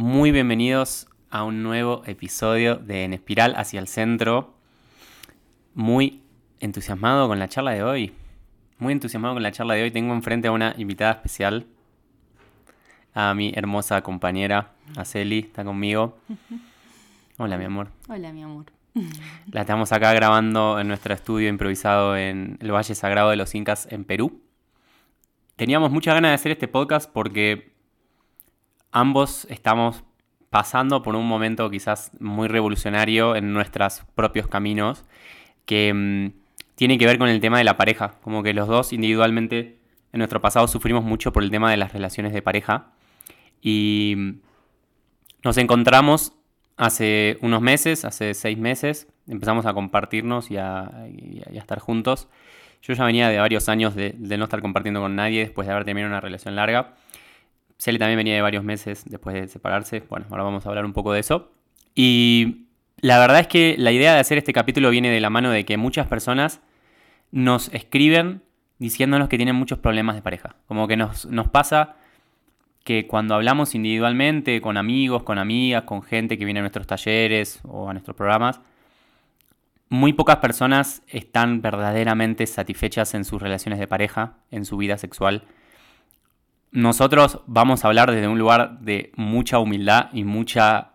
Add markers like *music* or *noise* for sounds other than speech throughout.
Muy bienvenidos a un nuevo episodio de En Espiral hacia el Centro. Muy entusiasmado con la charla de hoy. Muy entusiasmado con la charla de hoy. Tengo enfrente a una invitada especial. A mi hermosa compañera, Aceli, está conmigo. *laughs* Hola, mi amor. Hola, mi amor. La estamos acá grabando en nuestro estudio improvisado en el Valle Sagrado de los Incas en Perú. Teníamos muchas ganas de hacer este podcast porque ambos estamos pasando por un momento quizás muy revolucionario en nuestros propios caminos que mm, tiene que ver con el tema de la pareja. Como que los dos individualmente en nuestro pasado sufrimos mucho por el tema de las relaciones de pareja. Y mm, nos encontramos hace unos meses, hace seis meses, empezamos a compartirnos y a, estar juntos. Yo ya venía de varios años de, de, no estar compartiendo con nadie después de haber terminado una relación larga. Cele también venía de varios meses después de separarse. Bueno, ahora vamos a hablar un poco de eso. Y la verdad es que la idea de hacer este capítulo viene de la mano de que muchas personas nos escriben diciéndonos que tienen muchos problemas de pareja. Como que nos, nos pasa que cuando hablamos individualmente con amigos, con amigas, con gente que viene a nuestros talleres o a nuestros programas, muy pocas personas están verdaderamente satisfechas en sus relaciones de pareja, en su vida sexual nosotros vamos a hablar desde un lugar de mucha humildad y mucha,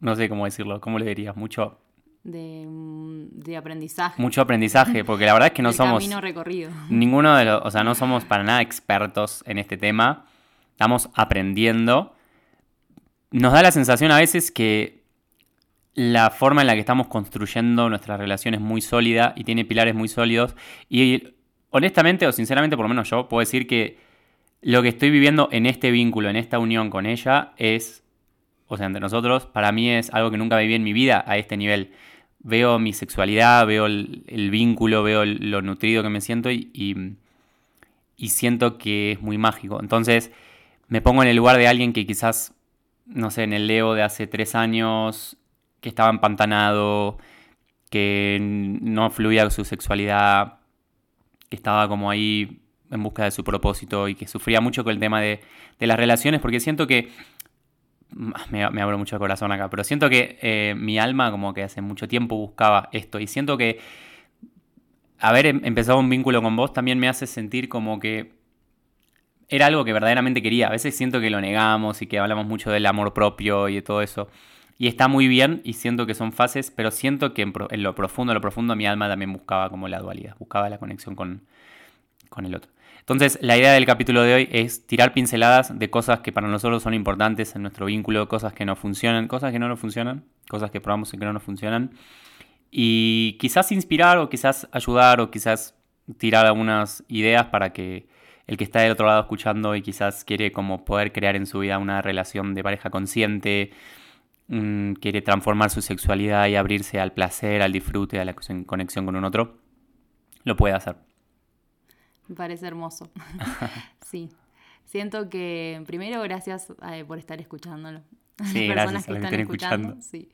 no sé cómo decirlo, ¿cómo le dirías? Mucho... De, mm, de aprendizaje. Mucho aprendizaje, porque la verdad es que no *laughs* El somos... camino recorrido. Ninguno de los, o sea, no somos para nada expertos en este tema. Estamos aprendiendo. Nos da la sensación a veces que la forma en la que estamos construyendo nuestra relación es muy sólida y tiene pilares muy sólidos. Y honestamente o sinceramente, por lo menos yo, puedo decir que lo que estoy viviendo en este vínculo, en esta unión con ella, es, o sea, entre nosotros, para mí es algo que nunca viví en mi vida a este nivel. Veo mi sexualidad, veo el, vínculo, veo lo nutrido que me siento y, y, y, siento que es muy mágico. Entonces, me pongo en el lugar de alguien que quizás, no sé, en el Leo de hace tres años, que estaba empantanado, que no fluía su sexualidad, que estaba como ahí en busca de su propósito y que sufría mucho con el tema de, de las relaciones, porque siento que, me, me, abro mucho el corazón acá, pero siento que eh, mi alma como que hace mucho tiempo buscaba esto y siento que haber em, empezado un vínculo con vos también me hace sentir como que era algo que verdaderamente quería. A veces siento que lo negamos y que hablamos mucho del amor propio y de todo eso. Y está muy bien y siento que son fases, pero siento que en, en lo profundo, en lo profundo mi alma también buscaba como la dualidad, buscaba la conexión con, con el otro. Entonces, la idea del capítulo de hoy es tirar pinceladas de cosas que para nosotros son importantes en nuestro vínculo, cosas que no funcionan, cosas que no nos funcionan, cosas que probamos y que no nos funcionan. Y quizás inspirar o quizás ayudar o quizás tirar algunas ideas para que el que está del otro lado escuchando y quizás quiere como poder crear en su vida una relación de pareja consciente, mmm, quiere transformar su sexualidad y abrirse al placer, al disfrute, a la conexión con un otro, lo puede hacer. Me parece hermoso. *laughs* sí. Siento que, primero, gracias eh, por estar escuchándolo. Sí, personas que están escuchando. escuchando. Sí.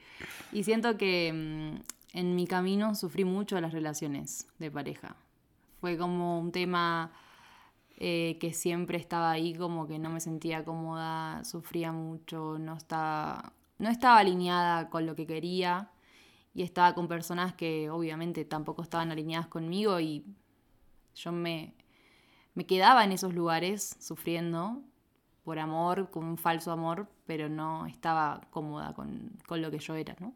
Y siento que mmm, en mi camino sufrí mucho las relaciones de pareja. Fue como un tema eh, que siempre estaba ahí, como que no me sentía cómoda, sufría mucho, no estaba, no estaba alineada con lo que quería y estaba con personas que obviamente tampoco estaban alineadas conmigo y yo me, me quedaba en esos lugares sufriendo por amor, con un falso amor, pero no estaba cómoda con, con, lo que yo era, ¿no?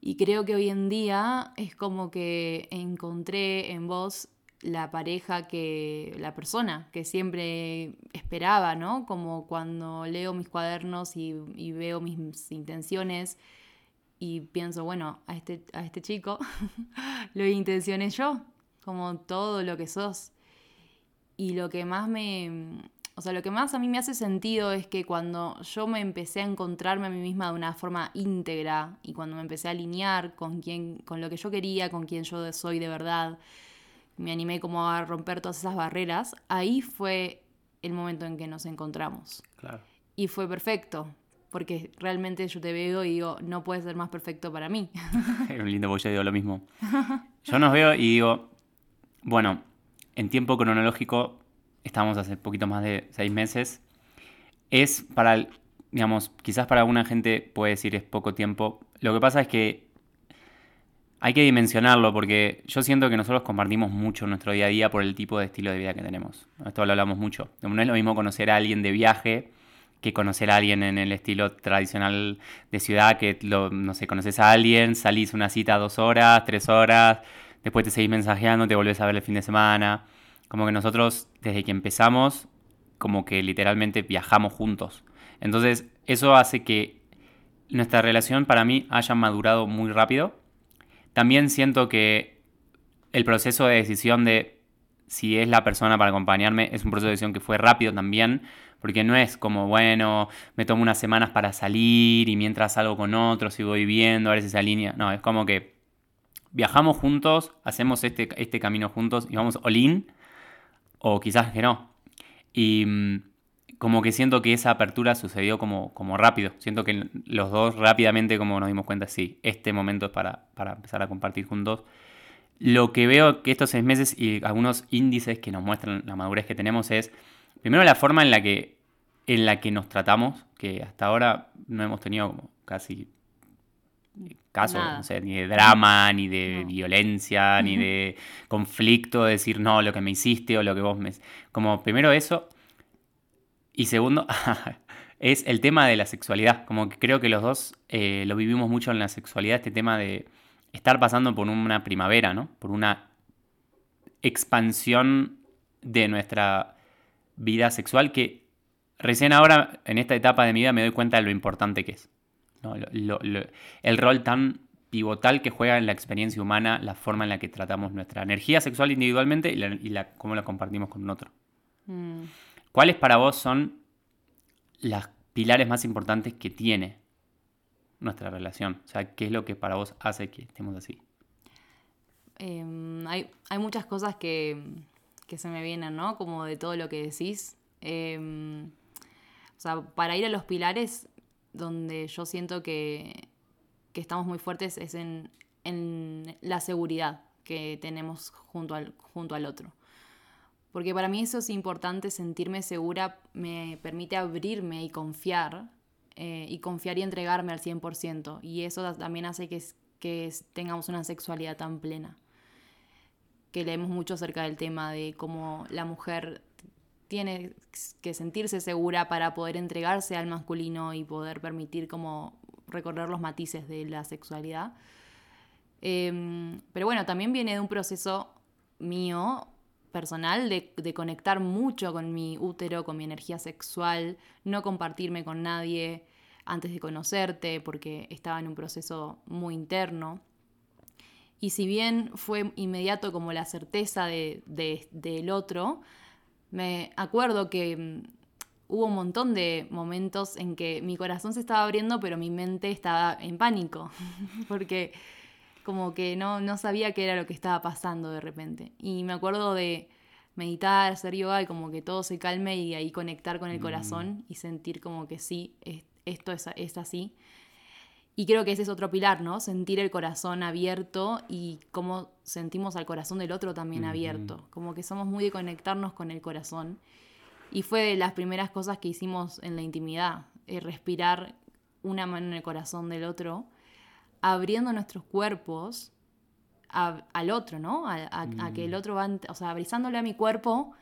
Y creo que hoy en día es como que encontré en vos la pareja que, la persona que siempre esperaba, ¿no? Como cuando leo mis cuadernos y, veo mis intenciones y pienso, bueno, a este, a este chico *laughs* lo intencioné yo, como todo lo que sos. Y lo que más me. O sea, lo que más a mí me hace sentido es que cuando yo me empecé a encontrarme a mí misma de una forma íntegra y cuando me empecé a alinear con, quien, con lo que yo quería, con quien yo soy de verdad, me animé como a romper todas esas barreras, ahí fue el momento en que nos encontramos. Claro. Y fue perfecto, porque realmente yo te veo y digo, no puede ser más perfecto para mí. *laughs* Un lindo porque yo digo lo mismo. *laughs* Yo nos veo y digo, bueno, en tiempo cronológico, estamos hace poquito más de seis meses, es para digamos, quizás para alguna gente puede decir es poco tiempo. Lo que pasa es que hay que dimensionarlo porque yo siento que nosotros compartimos mucho nuestro día a día por el tipo de estilo de vida que tenemos. Esto lo hablamos mucho. No es lo mismo conocer a alguien de viaje que conocer a alguien en el estilo tradicional de ciudad, que no sé, conoces a alguien, salís una cita dos horas, tres horas, después te seguís mensajeando, te volvés a ver el fin de semana. Como que nosotros, desde que empezamos, como que literalmente viajamos juntos. Entonces, eso hace que nuestra relación para mí haya madurado muy rápido. También siento que el proceso de decisión de si es la persona para acompañarme es un proceso de decisión que fue rápido también, porque no es como, bueno, me tomo unas semanas para salir y mientras salgo con otros sigo viviendo, a ver si se. No, es como que viajamos juntos, hacemos este, este camino juntos y vamos all in, o quizás que no. Y mm, como que siento que esa apertura sucedió como, como rápido. Siento que los dos rápidamente como nos dimos cuenta, sí, este momento es para, para empezar a compartir juntos. Lo que veo que estos seis meses y algunos índices que nos muestran la madurez que tenemos es, primero la forma en la que, en la que nos tratamos, que hasta ahora no hemos tenido como casi casos, no sé, ni de drama, ni de violencia, ni de conflicto, de decir no, lo que me hiciste o lo que vos me... Como primero eso, y segundo, *laughs* es el tema de la sexualidad. Como que creo que los dos eh, lo vivimos mucho en la sexualidad, este tema de estar pasando por una primavera, ¿no? Por una expansión de nuestra vida sexual que recién ahora, en esta etapa de mi vida, me doy cuenta de lo importante que es. El rol tan pivotal que juega en la experiencia humana, la forma en la que tratamos nuestra energía sexual individualmente y, la, cómo la compartimos con otro. Mm. ¿Cuáles para vos son los pilares más importantes que tiene nuestra relación? O sea, ¿qué es lo que para vos hace que estemos así? Em, hay, muchas cosas que, se me vienen, ¿no? Como de todo lo que decís. Em, o sea, para ir a los pilares, donde yo siento que, estamos muy fuertes es en, en, la seguridad que tenemos junto al, junto al otro. Porque para mí eso es importante, sentirme segura me permite abrirme y confiar, eh, y confiar y entregarme al 100%. Y eso también hace que, que tengamos una sexualidad tan plena. Que leemos mucho acerca del tema de cómo la mujer tiene que sentirse segura para poder entregarse al masculino y poder permitir como recorrer los matices de la sexualidad. Em, pero bueno, también viene de un proceso mío personal de, conectar mucho con mi útero, con mi energía sexual, no compartirme con nadie antes de conocerte porque estaba en un proceso muy interno. Y si bien fue inmediato como la certeza de, del otro, me acuerdo que mm, hubo un montón de momentos en que mi corazón se estaba abriendo, pero mi mente estaba en pánico, *laughs* porque como que no, no sabía qué era lo que estaba pasando de repente. Y me acuerdo de meditar, hacer yoga y como que todo se calme y ahí conectar con el corazón y sentir como que sí, esto es, es, así. Y creo que ese es otro pilar, ¿no? Sentir el corazón abierto y cómo sentimos al corazón del otro también abierto. Como que somos muy de conectarnos con el corazón. Y fue de las primeras cosas que hicimos en la intimidad, eh, respirar una mano en el corazón del otro abriendo nuestros cuerpos al otro, ¿no? A, que el mm. otro va, o sea, avisándole a mi cuerpo,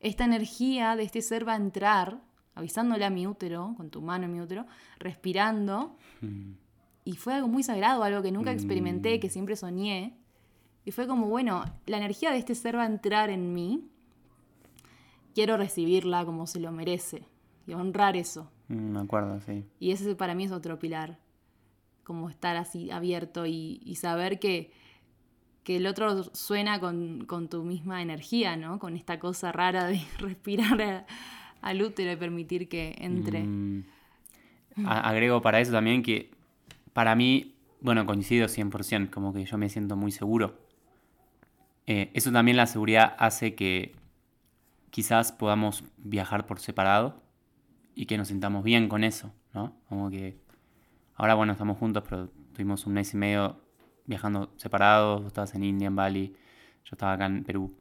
esta energía de este ser va a entrar, avisándole a mi útero, con tu mano en mi útero, respirando. Mm. Y fue algo muy sagrado, algo que nunca experimenté, que mm. siempre soñé. Y fue como, bueno, la energía de este ser va a entrar en mí. Quiero recibirla como se lo merece y honrar eso. Me acuerdo, sí. Y ese para mí es otro pilar como estar así abierto y, saber que, que, el otro suena con, tu misma energía, ¿no? Con esta cosa rara de *laughs* respirar al útero y permitir que entre. Mm. Agrego para eso también que para mí, bueno, coincido 100%, como que yo me siento muy seguro. Eh, eso también la seguridad hace que quizás podamos viajar por separado y que nos sintamos bien con eso, ¿no? Como que Ahora, bueno, estamos juntos, pero tuvimos un mes y medio viajando separados. Vos estabas en India, en Bali, yo estaba acá en Perú.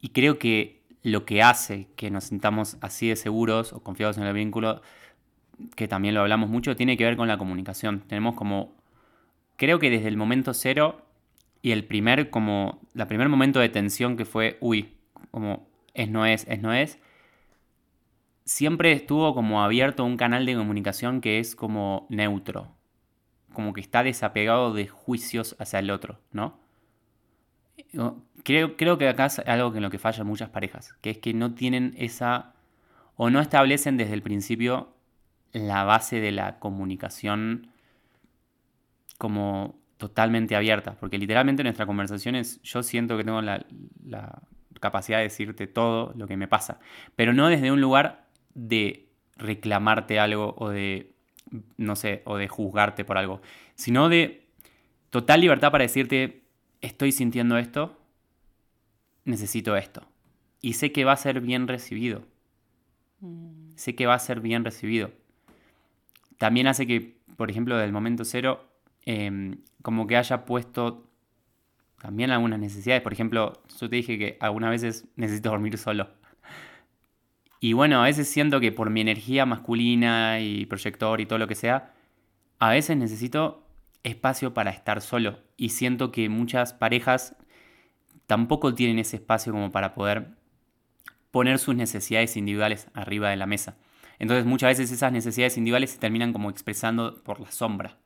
Y creo que lo que hace que nos sintamos así de seguros o confiados en el vínculo que también lo hablamos mucho, tiene que ver con la comunicación. Tenemos como, creo que desde el momento cero y el primer, como, la primer momento de tensión que fue, uy, como es, no es, es, no es, siempre estuvo como abierto un canal de comunicación que es como neutro, como que está desapegado de juicios hacia el otro, ¿no? Creo, creo que acá es algo en lo que fallan muchas parejas, que es que no tienen esa, o no establecen desde el principio la base de la comunicación como totalmente abierta, porque literalmente nuestra conversación es, yo siento que tengo la, la capacidad de decirte todo lo que me pasa, pero no desde un lugar de reclamarte algo o de, no sé, o de juzgarte por algo, sino de total libertad para decirte, estoy sintiendo esto, necesito esto. Y sé que va a ser bien recibido. Mm. Sé que va a ser bien recibido. También hace que, por ejemplo, del momento cero, em, como que haya puesto también algunas necesidades. Por ejemplo, yo te dije que algunas veces necesito dormir solo. Y bueno, a veces siento que por mi energía masculina y proyector y todo lo que sea, a veces necesito espacio para estar solo. Y siento que muchas parejas tampoco tienen ese espacio como para poder poner sus necesidades individuales arriba de la mesa. Entonces muchas veces esas necesidades individuales se terminan como expresando por la sombra.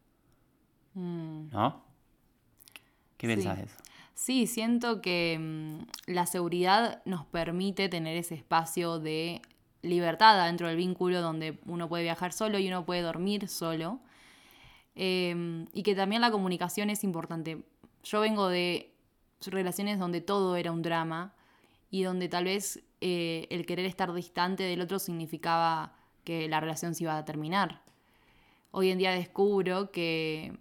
Mm. ¿No? ¿Qué pensás de eso? Sí, siento que mm, la seguridad nos permite tener ese espacio de libertad dentro del vínculo donde uno puede viajar solo y uno puede dormir solo. Em, y que también la comunicación es importante. Yo vengo de relaciones donde todo era un drama y donde tal vez eh, el querer estar distante del otro significaba que la relación se iba a terminar. Hoy en día descubro que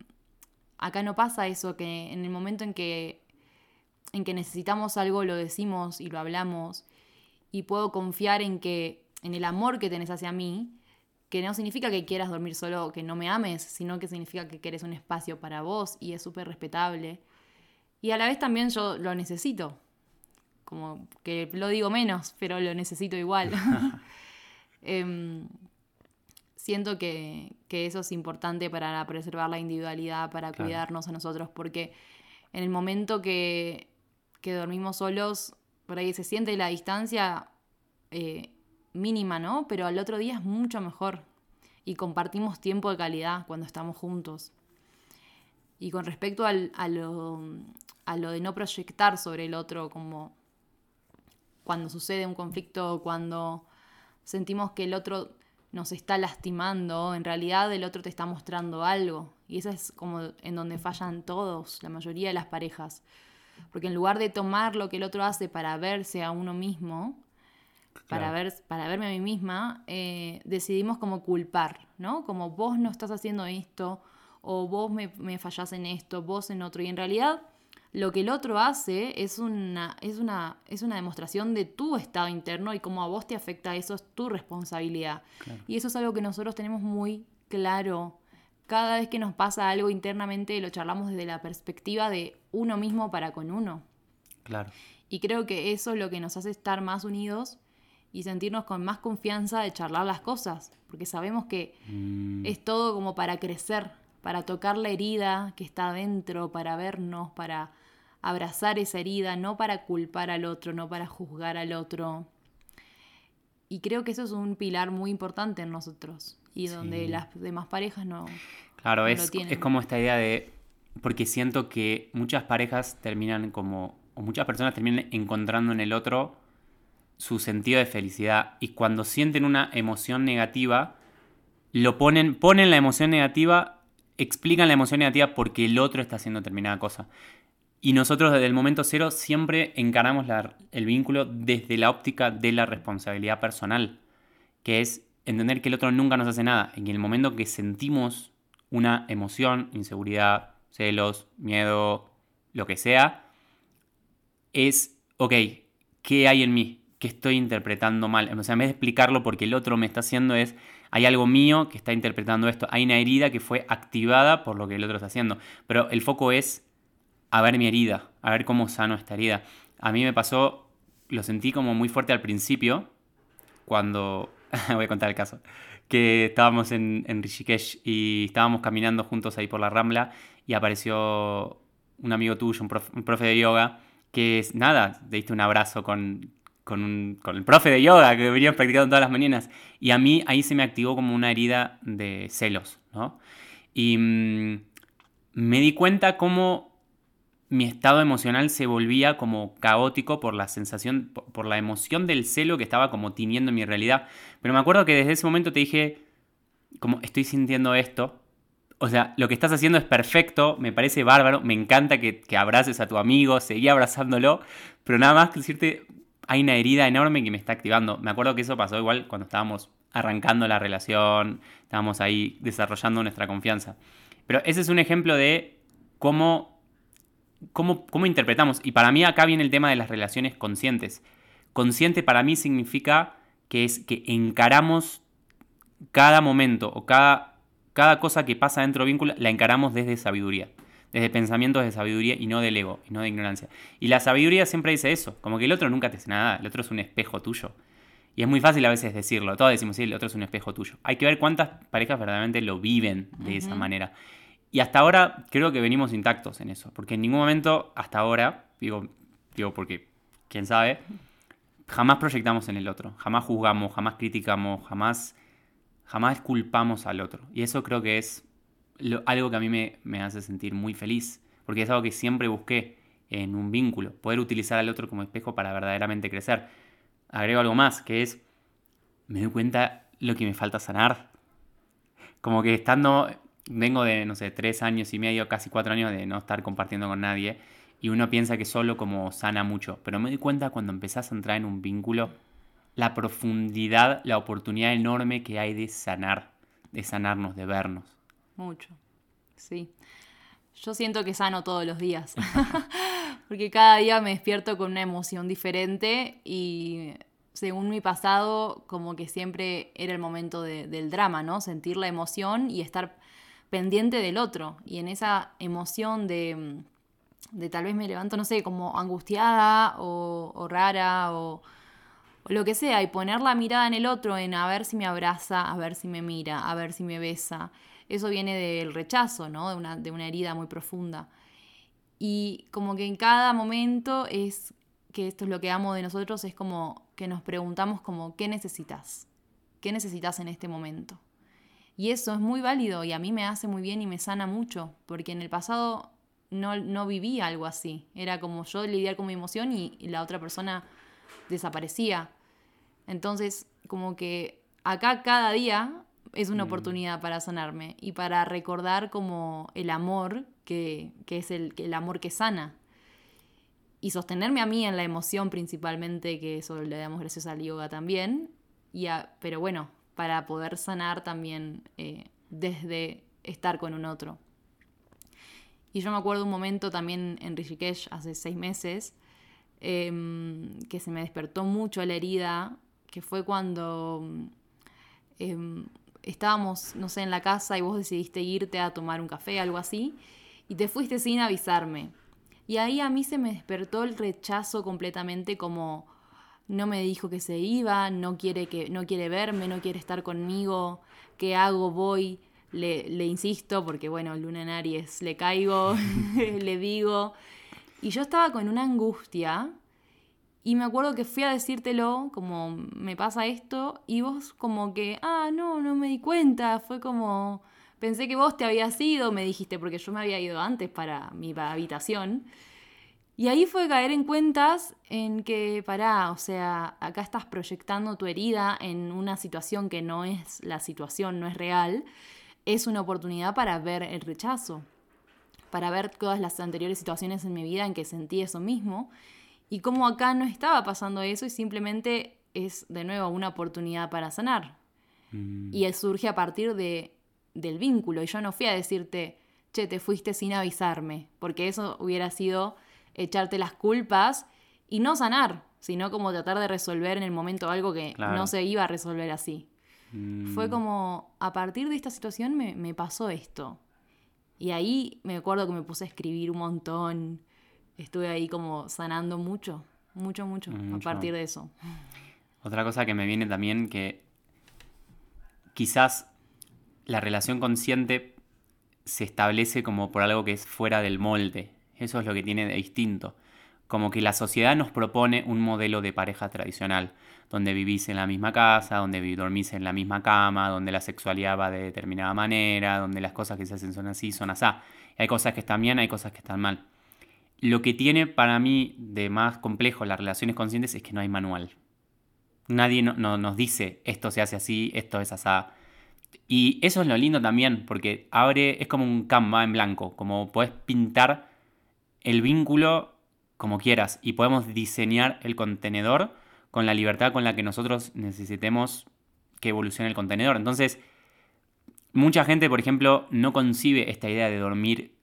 acá no pasa eso, que en el momento en que, en que necesitamos algo lo decimos y lo hablamos y puedo confiar en que en el amor que tenés hacia mí, que no significa que quieras dormir solo que no me ames, sino que significa que quieres un espacio para vos y es súper respetable. Y a la vez también yo lo necesito. Como que lo digo menos, pero lo necesito igual. *laughs* Em, siento que, eso es importante para preservar la individualidad, para cuidarnos a nosotros, porque en el momento que, que, dormimos solos, por ahí se siente la distancia eh, mínima, ¿no? Pero al otro día es mucho mejor y compartimos tiempo de calidad cuando estamos juntos. Y con respecto a, lo, a lo de no proyectar sobre el otro, como cuando sucede un conflicto, cuando sentimos que el otro nos está lastimando, en realidad el otro te está mostrando algo. Y eso es como en donde fallan todos, la mayoría de las parejas. Porque en lugar de tomar lo que el otro hace para verse a uno mismo, para, ver, para verme a mí misma, eh, decidimos como culpar, ¿no? Como vos no estás haciendo esto, o vos me, me fallás en esto, vos en otro. Y en realidad lo que el otro hace es una, es una, es una demostración de tu estado interno y cómo a vos te afecta eso, es tu responsabilidad. Y eso es algo que nosotros tenemos muy claro. Cada vez que nos pasa algo internamente lo charlamos desde la perspectiva de uno mismo para con uno. Claro. Y creo que eso es lo que nos hace estar más unidos y sentirnos con más confianza de charlar las cosas, porque sabemos que mm. es todo como para crecer, para tocar la herida que está adentro, para vernos, para abrazar esa herida, no para culpar al otro, no para juzgar al otro. Y creo que eso es un pilar muy importante en nosotros y donde las demás parejas no. Claro, es, es como esta idea de. Porque siento que muchas parejas terminan como. o muchas personas terminan encontrando en el otro su sentido de felicidad. Y cuando sienten una emoción negativa, lo ponen, ponen la emoción negativa, explican la emoción negativa porque el otro está haciendo determinada cosa. Y nosotros desde el momento cero siempre encaramos el vínculo desde la óptica de la responsabilidad personal, que es entender que el otro nunca nos hace nada. En el momento que sentimos una emoción, inseguridad, celos, miedo, lo que sea, es, ok, ¿qué hay en mí? ¿Qué estoy interpretando mal? O sea, en vez de explicarlo porque el otro me está haciendo es, hay algo mío que está interpretando esto, hay una herida que fue activada por lo que el otro está haciendo. Pero el foco es a ver mi herida, a ver cómo sano esta herida. A mí me pasó, lo sentí como muy fuerte al principio, cuando, *laughs* voy a contar el caso, que estábamos en, Rishikesh y estábamos caminando juntos ahí por la Rambla y apareció un amigo tuyo, un profe, de yoga, que es nada, te diste un abrazo con, con, el profe de yoga que venía practicando todas las mañanas. Y a mí ahí se me activó como una herida de celos, ¿no? Y mm, me di cuenta cómo mi estado emocional se volvía como caótico por la sensación, por la emoción del celo que estaba como tiñendo mi realidad. Pero me acuerdo que desde ese momento te dije, como estoy sintiendo esto, o sea, lo que estás haciendo es perfecto, me parece bárbaro, me encanta que, abraces a tu amigo, seguí abrazándolo, pero nada más que decirte, hay una herida enorme que me está activando. Me acuerdo que eso pasó igual cuando estábamos arrancando la relación, estábamos ahí desarrollando nuestra confianza. Pero ese es un ejemplo de cómo, cómo, cómo interpretamos. Y para mí acá viene el tema de las relaciones conscientes. Consciente para mí significa que es que encaramos cada momento o cada cada cosa que pasa dentro del vínculo la encaramos desde sabiduría, desde pensamientos de sabiduría y no del ego, y no de ignorancia. Y la sabiduría siempre dice eso, como que el otro nunca te dice nada, el otro es un espejo tuyo. Y es muy fácil a veces decirlo, todos decimos, sí, el otro es un espejo tuyo. Hay que ver cuántas parejas verdaderamente lo viven de esa manera. Y hasta ahora creo que venimos intactos en eso, porque en ningún momento hasta ahora, digo, digo porque, quién sabe, jamás proyectamos en el otro, jamás juzgamos, jamás criticamos, jamás jamás culpamos al otro. Y eso creo que es algo que a mí me, hace sentir muy feliz, porque es algo que siempre busqué en un vínculo, poder utilizar al otro como espejo para verdaderamente crecer. Agrego algo más, que es, me doy cuenta lo que me falta sanar. Como que estando, vengo de, no sé, tres años y medio, casi cuatro años de no estar compartiendo con nadie, y uno piensa que solo como sana mucho, pero me doy cuenta cuando empezás a entrar en un vínculo, la profundidad, la oportunidad enorme que hay de sanar, de sanarnos, de vernos. Mucho, sí. Yo siento que sano todos los días, *laughs* porque cada día me despierto con una emoción diferente y según mi pasado, como que siempre era el momento del drama, ¿no? Sentir la emoción y estar pendiente del otro. Y en esa emoción de, de tal vez me levanto, no sé, como angustiada o, rara o o lo que sea, y poner la mirada en el otro, en a ver si me abraza, a ver si me mira, a ver si me besa. Eso viene del rechazo, ¿no? De una, de una herida muy profunda. Y como que en cada momento es, que esto es lo que amo de nosotros, es como que nos preguntamos como, ¿qué necesitas? ¿Qué necesitas en este momento? Y eso es muy válido y a mí me hace muy bien y me sana mucho, porque en el pasado no, no viví algo así. Era como yo lidiar con mi emoción y la otra persona desaparecía. Entonces, como que acá cada día es una mm. oportunidad para sanarme y para recordar como el amor que, es el, el, amor que sana. Y sostenerme a mí en la emoción principalmente, que eso le damos gracias al yoga también. Y pero bueno, para poder sanar también eh, desde estar con un otro. Y yo me acuerdo un momento también en Rishikesh hace seis meses, Em, que se me despertó mucho la herida, que fue cuando em, estábamos, no sé, en la casa y vos decidiste irte a tomar un café, algo así, y te fuiste sin avisarme. Y ahí a mí se me despertó el rechazo completamente como no me dijo que se iba, no quiere, que, no quiere verme, no quiere estar conmigo, ¿qué hago? Voy, le, le insisto, porque bueno, Luna en Aries, le caigo, *laughs* le digo, y yo estaba con una angustia y me acuerdo que fui a decírtelo, como me pasa esto, y vos como que, ah, no, no me di cuenta, fue como, pensé que vos te habías ido, me dijiste, porque yo me había ido antes para mi habitación. Y ahí fue caer en cuentas en que, pará, o sea, acá estás proyectando tu herida en una situación que no es la situación, no es real, es una oportunidad para ver el rechazo para ver todas las anteriores situaciones en mi vida en que sentí eso mismo y cómo acá no estaba pasando eso y simplemente es de nuevo una oportunidad para sanar. Mm. Y surge a partir de, del vínculo y yo no fui a decirte, che, te fuiste sin avisarme, porque eso hubiera sido echarte las culpas y no sanar, sino como tratar de resolver en el momento algo que no se iba a resolver así. Fue mm. como, a partir de esta situación me, me pasó esto. Y ahí me acuerdo que me puse a escribir un montón. Estuve ahí como sanando mucho, mucho, mucho, a partir de eso. Otra cosa que me viene también que quizás la relación consciente se establece como por algo que es fuera del molde. Eso es lo que tiene de distinto. Como que la sociedad nos propone un modelo de pareja tradicional, donde vivís en la misma casa, donde dormís en la misma cama, donde la sexualidad va de determinada manera, donde las cosas que se hacen son así, son así. Hay cosas que están bien, hay cosas que están mal. Lo que tiene para mí de más complejo las relaciones conscientes es que no hay manual. Nadie nos dice esto se hace así, esto es así. Y eso es lo lindo también, porque abre, es como un canva en blanco, como puedes pintar el vínculo como quieras y podemos diseñar el contenedor con la libertad con la que nosotros necesitemos que evolucione el contenedor. Entonces, mucha gente, por ejemplo, no concibe esta idea de dormir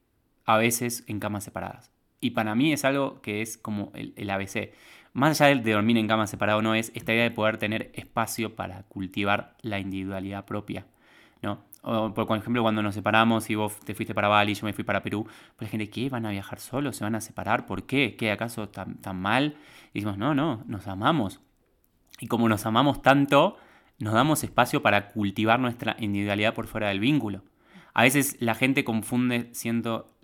a veces en camas separadas. Y para mí es algo que es como el, ABC. Más allá de dormir en cama separada o no, es esta idea de poder tener espacio para cultivar la individualidad propia. ¿no? Por ejemplo, cuando nos separamos y vos te fuiste para Bali yo me fui para Perú, pues la gente, ¿qué? ¿Van a viajar solos? ¿Se van a separar? ¿Por qué? ¿Qué? ¿Acaso tan, tan mal? Y decimos, no, no, nos amamos. Y como nos amamos tanto, nos damos espacio para cultivar nuestra individualidad por fuera del vínculo. A veces la gente confunde, siento,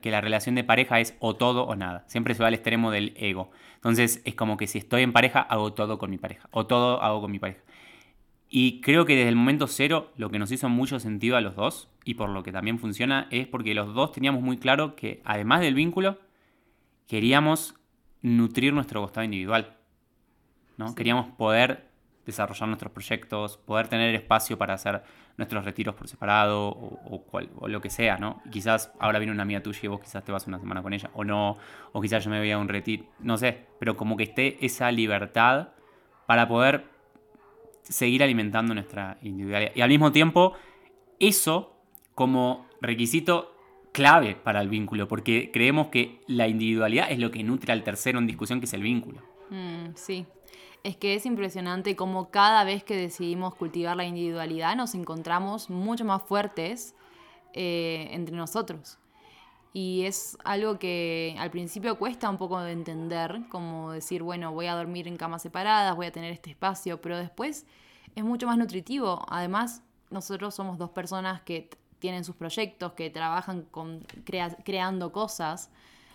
que la relación de pareja es o todo o nada. Siempre se va al extremo del ego. Entonces es como que si estoy en pareja, hago todo con mi pareja. O todo hago con mi pareja. Y creo que desde el momento cero lo que nos hizo mucho sentido a los dos, y por lo que también funciona, es porque los dos teníamos muy claro que además del vínculo, queríamos nutrir nuestro costado individual. ¿no? Queríamos poder desarrollar nuestros proyectos, poder tener espacio para hacer nuestros retiros por separado o, o, lo que sea, ¿no? quizás ahora viene una amiga tuya y vos quizás te vas una semana con ella o no, o quizás yo me voy a un retiro, no sé, pero como que esté esa libertad para poder seguir alimentando nuestra individualidad. Y al mismo tiempo, eso como requisito clave para el vínculo, porque creemos que la individualidad es lo que nutre al tercero en discusión, que es el vínculo. Mm, sí, es que es impresionante cómo cada vez que decidimos cultivar la individualidad nos encontramos mucho más fuertes eh, entre nosotros. Y es algo que al principio cuesta un poco de entender, como decir, bueno, voy a dormir en camas separadas, voy a tener este espacio, pero después es mucho más nutritivo. Además, nosotros somos dos personas que tienen sus proyectos, que trabajan con, creando cosas.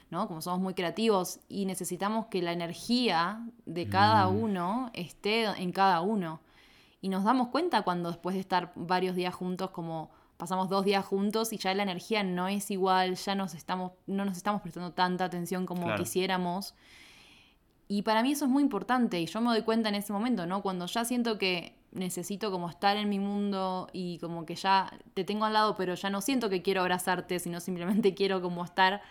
¿No? Como somos muy creativos y necesitamos que la energía de cada mm. uno esté en cada uno. Y nos damos cuenta cuando después de estar varios días juntos, como pasamos dos días juntos y ya la energía no es igual, ya nos estamos, no nos estamos prestando tanta atención como quisiéramos. Y para mí eso es muy importante y yo me doy cuenta en ese momento, ¿no? Cuando ya siento que necesito como estar en mi mundo y como que ya te tengo al lado, pero ya no siento que quiero abrazarte, sino simplemente *laughs* quiero como estar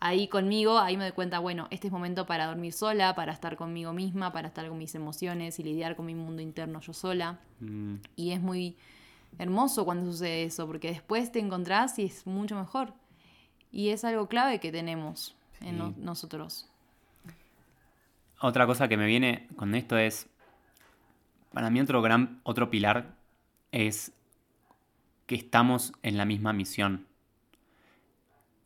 ahí conmigo, ahí me doy cuenta, bueno, este es momento para dormir sola, para estar conmigo misma, para estar con mis emociones y lidiar con mi mundo interno yo sola. Mm. Y es muy hermoso cuando sucede eso, porque después te encontrás y es mucho mejor. Y es algo clave que tenemos en nosotros. Otra cosa que me viene con esto es, para mí otro gran, otro pilar es que estamos en la misma misión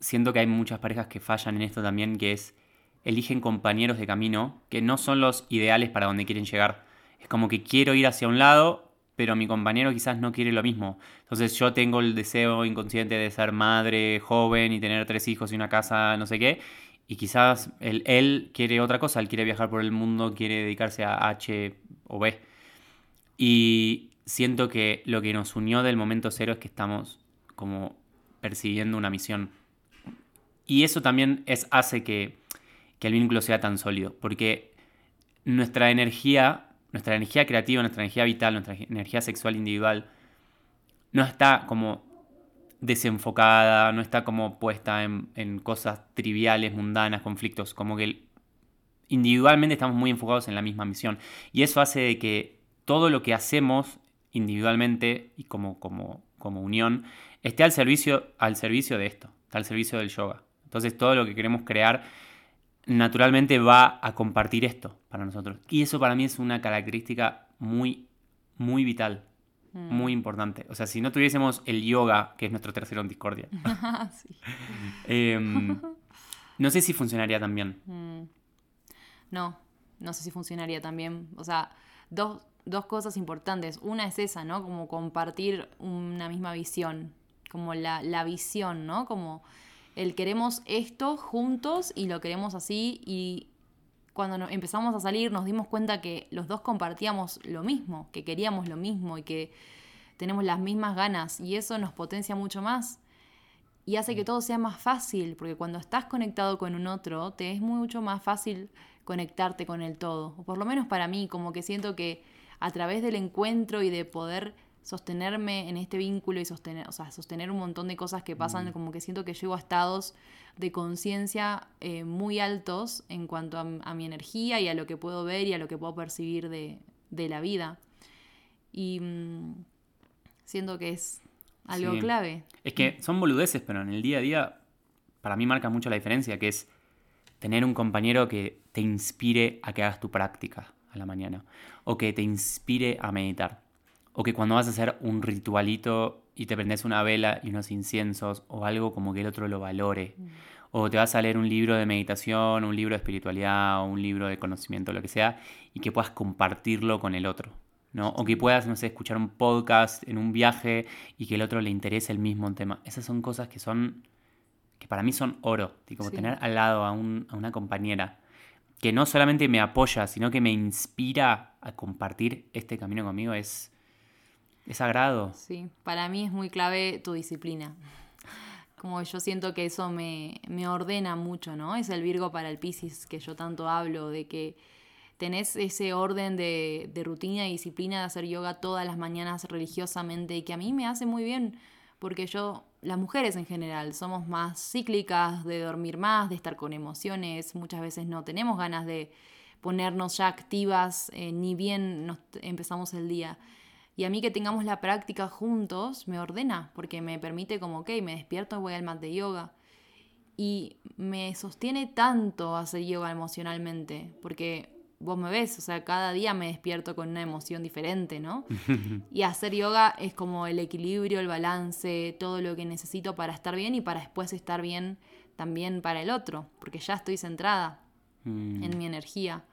siento que hay muchas parejas que fallan en esto también, que es eligen compañeros de camino que no son los ideales para donde quieren llegar. Es como que quiero ir hacia un lado, pero mi compañero quizás no quiere lo mismo. Entonces yo tengo el deseo inconsciente de ser madre, joven y tener tres hijos y una casa, no sé qué. Y quizás él, quiere otra cosa, él quiere viajar por el mundo, quiere dedicarse a H o B. Y siento que lo que nos unió del momento cero es que estamos como persiguiendo una misión y eso también es, hace que, el vínculo sea tan sólido, porque nuestra energía, nuestra energía creativa, nuestra energía vital, nuestra energía sexual individual, no está como desenfocada, no está como puesta en, cosas triviales, mundanas, conflictos, como que individualmente estamos muy enfocados en la misma misión. Y eso hace de que todo lo que hacemos individualmente y como, como, como unión esté al servicio, al servicio de esto, al servicio del yoga. Entonces todo lo que queremos crear naturalmente va a compartir esto para nosotros. Y eso para mí es una característica muy, muy vital, mm. muy importante. O sea, si no tuviésemos el yoga, que es nuestro tercero en discordia, *laughs* em, no sé si funcionaría tan bien. Mm. No, no sé si funcionaría tan bien. O sea, dos, dos cosas importantes. Una es esa, ¿no? Como compartir una misma visión, como la, la visión, ¿no? Como el queremos esto juntos y lo queremos así y cuando empezamos a salir nos dimos cuenta que los dos compartíamos lo mismo, que queríamos lo mismo y que tenemos las mismas ganas y eso nos potencia mucho más y hace que todo sea más fácil, porque cuando estás conectado con un otro, te es mucho más fácil conectarte con el todo, o por lo menos para mí, como que siento que a través del encuentro y de poder sostenerme en este vínculo y sostener, o sea, sostener un montón de cosas que pasan, mm. como que siento que llego a estados de conciencia eh, muy altos en cuanto a, mi energía y a lo que puedo ver y a lo que puedo percibir de, la vida. Y mm, siento que es algo clave. Es que son boludeces, pero en el día a día para mí marca mucho la diferencia, que es tener un compañero que te inspire a que hagas tu práctica a la mañana, o que te inspire a meditar o que cuando vas a hacer un ritualito y te prendes una vela y unos inciensos o algo como que el otro lo valore. Mm. O te vas a leer un libro de meditación, un libro de espiritualidad o un libro de conocimiento, lo que sea, y que puedas compartirlo con el otro. ¿no? O que puedas, no sé, escuchar un podcast en un viaje y que el otro le interese el mismo tema. Esas son cosas que son, que para mí son oro. Como tener al lado a, a una compañera que no solamente me apoya, sino que me inspira a compartir este camino conmigo es, es sagrado. Sí, para mí es muy clave tu disciplina. Como yo siento que eso me, ordena mucho, ¿no? Es el Virgo para el Pisces que yo tanto hablo, de que tenés ese orden de, de rutina y disciplina de hacer yoga todas las mañanas religiosamente y que a mí me hace muy bien, porque yo, las mujeres en general, somos más cíclicas, de dormir más, de estar con emociones, muchas veces no tenemos ganas de ponernos ya activas, eh, ni bien nos empezamos el día. Y a mí que tengamos la práctica juntos me ordena, porque me permite como, ok, me despierto, voy al mat de yoga. Y me sostiene tanto hacer yoga emocionalmente, porque vos me ves, o sea, cada día me despierto con una emoción diferente, ¿no? *laughs* y hacer yoga es como el equilibrio, el balance, todo lo que necesito para estar bien y para después estar bien también para el otro, porque ya estoy centrada mm. en mi energía.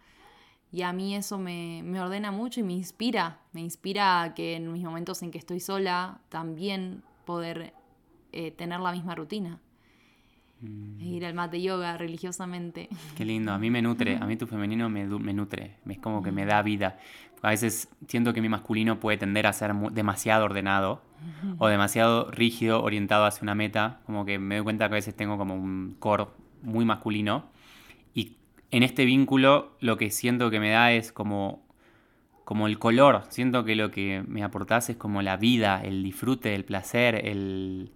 Y a mí eso me, ordena mucho y me inspira. Me inspira a que en mis momentos en que estoy sola también poder eh, tener la misma rutina. Mm. Ir al mat de yoga religiosamente. *laughs* Qué lindo, a mí me nutre, a mí tu femenino me, me nutre, es como que me da vida. A veces siento que mi masculino puede tender a ser demasiado ordenado o *laughs* demasiado rígido, orientado hacia una meta, como que me doy cuenta que a veces tengo como un core muy masculino en este vínculo lo que siento que me da es como, como el color. Siento que lo que me aportás es como la vida, el disfrute, el placer, el,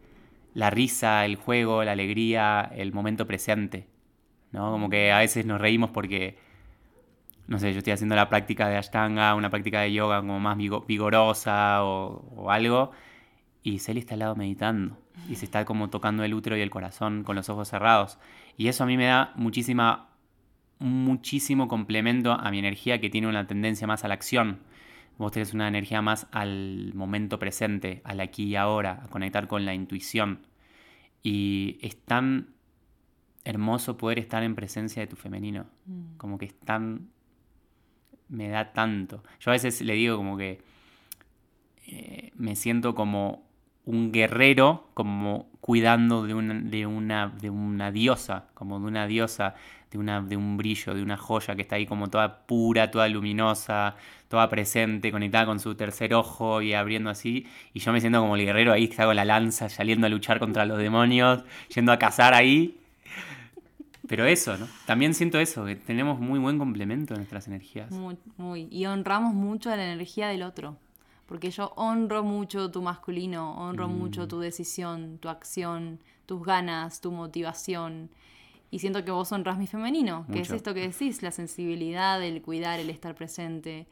la risa, el juego, la alegría, el momento presente. ¿no? Como que a veces nos reímos porque, no sé, yo estoy haciendo la práctica de Ashtanga, una práctica de yoga como más vigorosa o, algo, y Celi está al lado meditando y se está como tocando el útero y el corazón con los ojos cerrados. Y eso a mí me da muchísima muchísimo complemento a mi energía que tiene una tendencia más a la acción. Vos tenés una energía más al momento presente, al aquí y ahora, a conectar con la intuición. Y es tan hermoso poder estar en presencia de tu femenino. Mm. Como que es tan... me da tanto. Yo a veces le digo como que eh, me siento como un guerrero, como cuidando de una, de una, de una diosa, como de una diosa de, una, de un brillo, de una joya que está ahí como toda pura, toda luminosa, toda presente, conectada con su tercer ojo y abriendo así. Y yo me siento como el guerrero ahí que está con la lanza, saliendo a luchar contra los demonios, yendo a cazar ahí. Pero eso, ¿no? También siento eso, que tenemos muy buen complemento en nuestras energías. Muy, muy. Y honramos mucho la energía del otro. Porque yo honro mucho tu masculino, honro mm. mucho tu decisión, tu acción, tus ganas, tu motivación. Y siento que vos honras mi femenino, que es esto que decís, la sensibilidad, el cuidar, el estar presente.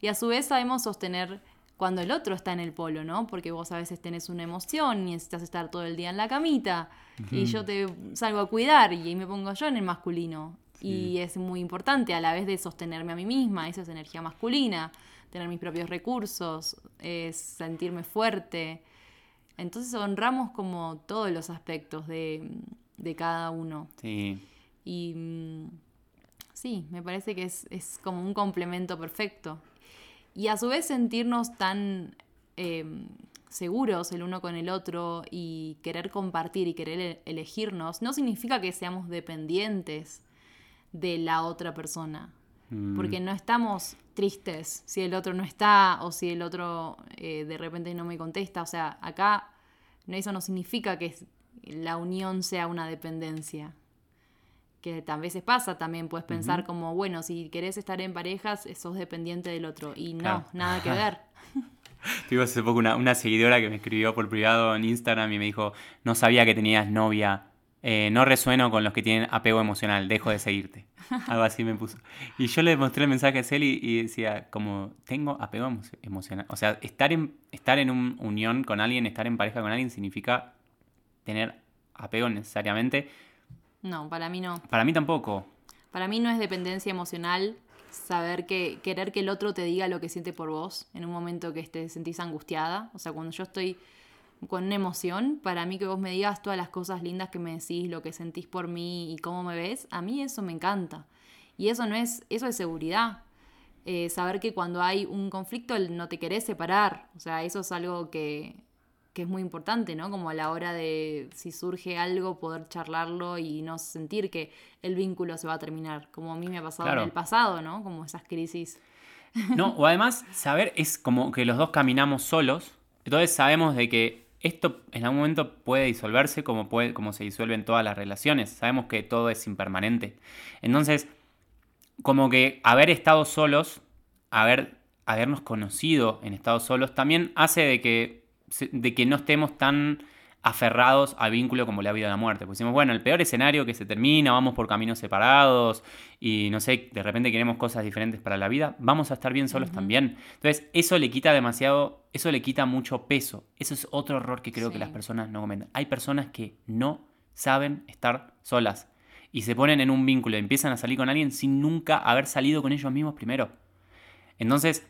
Y a su vez sabemos sostener cuando el otro está en el polo, ¿no? Porque vos a veces tenés una emoción y necesitas estar todo el día en la camita y yo te salgo a cuidar y me pongo yo en el masculino. Y es muy importante a la vez de sostenerme a mí misma, esa es energía masculina, tener mis propios recursos, es sentirme fuerte. Entonces honramos como todos los aspectos de, de cada uno. Sí. Y mm, sí, me parece que es, como un complemento perfecto. y a su vez sentirnos tan em, seguros el uno con el otro y querer compartir y querer e-, elegirnos, no significa que seamos dependientes de la otra persona. Mm. Porque no estamos tristes si el otro no está o si el otro eh, de repente no me contesta. O sea, acá eso no significa que la unión sea una dependencia. Que a veces pasa también, puedes pensar como, bueno, si querés estar en parejas, sos dependiente del otro. Y no, Claro. nada que ver. *laughs* Tuvimos hace poco una, una seguidora que me escribió por privado en Instagram y me dijo, no sabía que tenías novia, eh, no resueno con los que tienen apego emocional, dejo de seguirte. *laughs* Algo así me puso. Y yo le mostré el mensaje a Celi y decía, como, tengo apego emo- emocional. O sea, estar en, estar en una unión con alguien, estar en pareja con alguien significa tener apego necesariamente. No, para mí no. Para mí tampoco. Para mí no es dependencia emocional saber que querer que el otro te diga lo que siente por vos en un momento que te sentís angustiada. O sea, cuando yo estoy con una emoción, para mí que vos me digas todas las cosas lindas que me decís, lo que sentís por mí y cómo me ves, a mí eso me encanta. Y eso no es, eso es seguridad. Eh, saber que cuando hay un conflicto no te querés separar. O sea, eso es algo que, que es muy importante, ¿no? Como a la hora de, si surge algo, poder charlarlo y no sentir que el vínculo se va a terminar, como a mí me ha pasado Claro. en el pasado, ¿no? Como esas crisis. No, o además, saber es como que los dos caminamos solos. Entonces sabemos de que esto en algún momento puede disolverse como, puede, como se disuelven todas las relaciones. Sabemos que todo es impermanente. Entonces, como que haber estado solos, haber, habernos conocido en estado solos, también hace de que, de que no estemos tan aferrados al vínculo como la vida o la muerte. Pues decimos, bueno, el peor escenario que se termina, vamos por caminos separados y no sé, de repente queremos cosas diferentes para la vida, vamos a estar bien solos también. Entonces, eso le quita demasiado, eso le quita mucho peso. Eso es otro error que creo que las personas no comentan. Hay personas que no saben estar solas y se ponen en un vínculo y empiezan a salir con alguien sin nunca haber salido con ellos mismos primero. Entonces,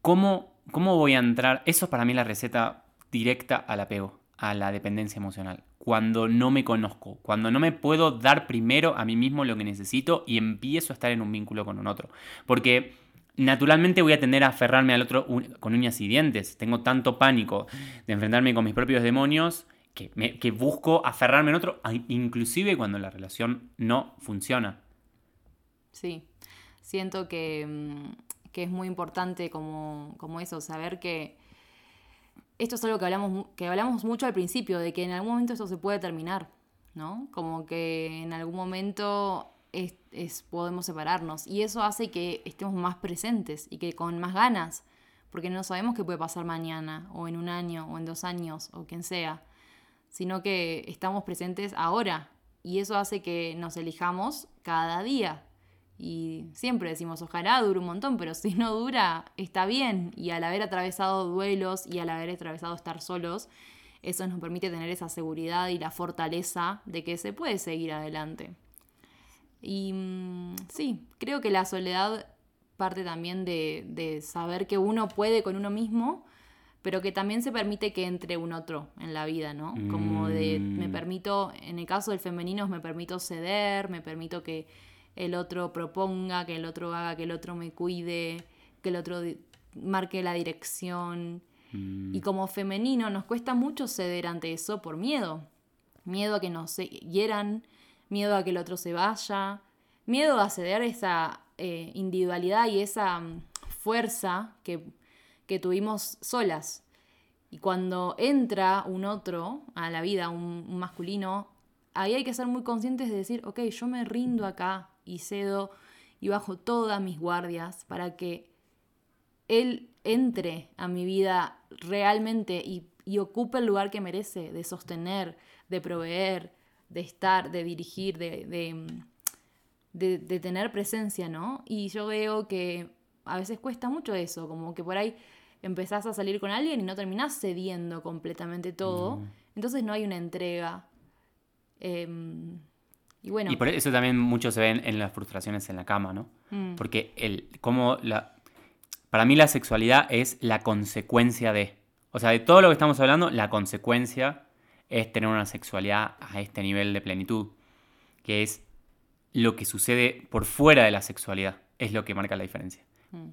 ¿cómo, cómo voy a entrar? Eso es para mí la receta directa al apego, a la dependencia emocional. Cuando no me conozco, cuando no me puedo dar primero a mí mismo lo que necesito y empiezo a estar en un vínculo con un otro. Porque naturalmente voy a tender a aferrarme al otro con uñas y dientes. Tengo tanto pánico de enfrentarme con mis propios demonios que, que busco aferrarme en otro, inclusive cuando la relación no funciona. Sí, siento que, mm, que es muy importante como, como eso, saber que esto es algo que hablamos, que hablamos mucho al principio, de que en algún momento esto se puede terminar, ¿no? Como que en algún momento es, es- podemos separarnos y eso hace que estemos más presentes y que con más ganas, porque no sabemos qué puede pasar mañana o en un año o en dos años o quien sea, sino que estamos presentes ahora y eso hace que nos elijamos cada día. Y siempre decimos, ojalá dure un montón, pero si no dura, está bien. Y al haber atravesado duelos y al haber atravesado estar solos, eso nos permite tener esa seguridad y la fortaleza de que se puede seguir adelante. Y mm, sí, creo que la soledad parte también de, de saber que uno puede con uno mismo, pero que también se permite que entre un otro en la vida, ¿no? Como de, me Mm. permito, en el caso del femenino, me permito ceder, me permito que el otro proponga, que el otro haga, que el otro me cuide, que el otro marque la dirección. Mm, Y como femenino nos cuesta mucho ceder ante eso por miedo. Miedo a que nos hieran, miedo a que el otro se vaya, miedo a ceder esa eh, individualidad y esa mm, fuerza que, que tuvimos solas. Y cuando entra un otro a la vida, un, un masculino, ahí hay que ser muy conscientes de decir, ok, yo me rindo acá y cedo y bajo todas mis guardias para que él entre a mi vida realmente y, y ocupe el lugar que merece de sostener, de proveer, de estar, de dirigir, de, de, de- de tener presencia, ¿no? Y yo veo que a veces cuesta mucho eso, como que por ahí empezás a salir con alguien y no terminás cediendo completamente todo, entonces no hay una entrega. Em, y bueno, Y por eso también mucho se ven en las frustraciones en la cama, ¿no? Mm. Porque el, como la, para mí la sexualidad es la consecuencia de. O sea, de todo lo que estamos hablando, la consecuencia es tener una sexualidad a este nivel de plenitud. Que es lo que sucede por fuera de la sexualidad. Es lo que marca la diferencia.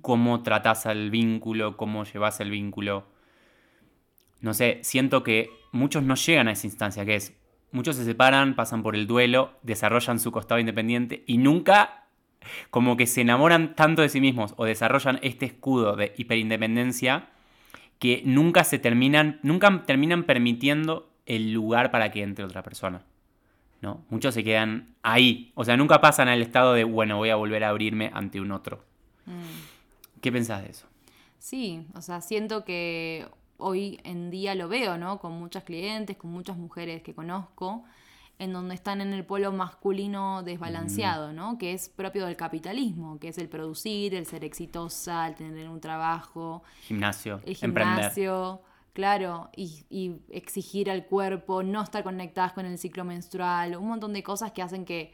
cómo tratás al vínculo, cómo llevas el vínculo. No sé, siento que muchos no llegan a esa instancia, que es, muchos se separan, pasan por el duelo, desarrollan su costado independiente y nunca como que se enamoran tanto de sí mismos o desarrollan este escudo de hiperindependencia que nunca se terminan, nunca terminan permitiendo el lugar para que entre otra persona. ¿no? Muchos se quedan ahí, o sea, nunca pasan al estado de, bueno, voy a volver a abrirme ante un otro. Mm. ¿Qué pensás de eso? Sí, o sea, siento que hoy en día lo veo, ¿no? Con muchas clientes, con muchas mujeres que conozco, en donde están en el polo masculino desbalanceado, ¿no? Que es propio del capitalismo, que es el producir, el ser exitosa, el tener un trabajo. Gimnasio. El gimnasio. Claro, y, y, exigir al cuerpo, no estar conectadas con el ciclo menstrual, un montón de cosas que hacen que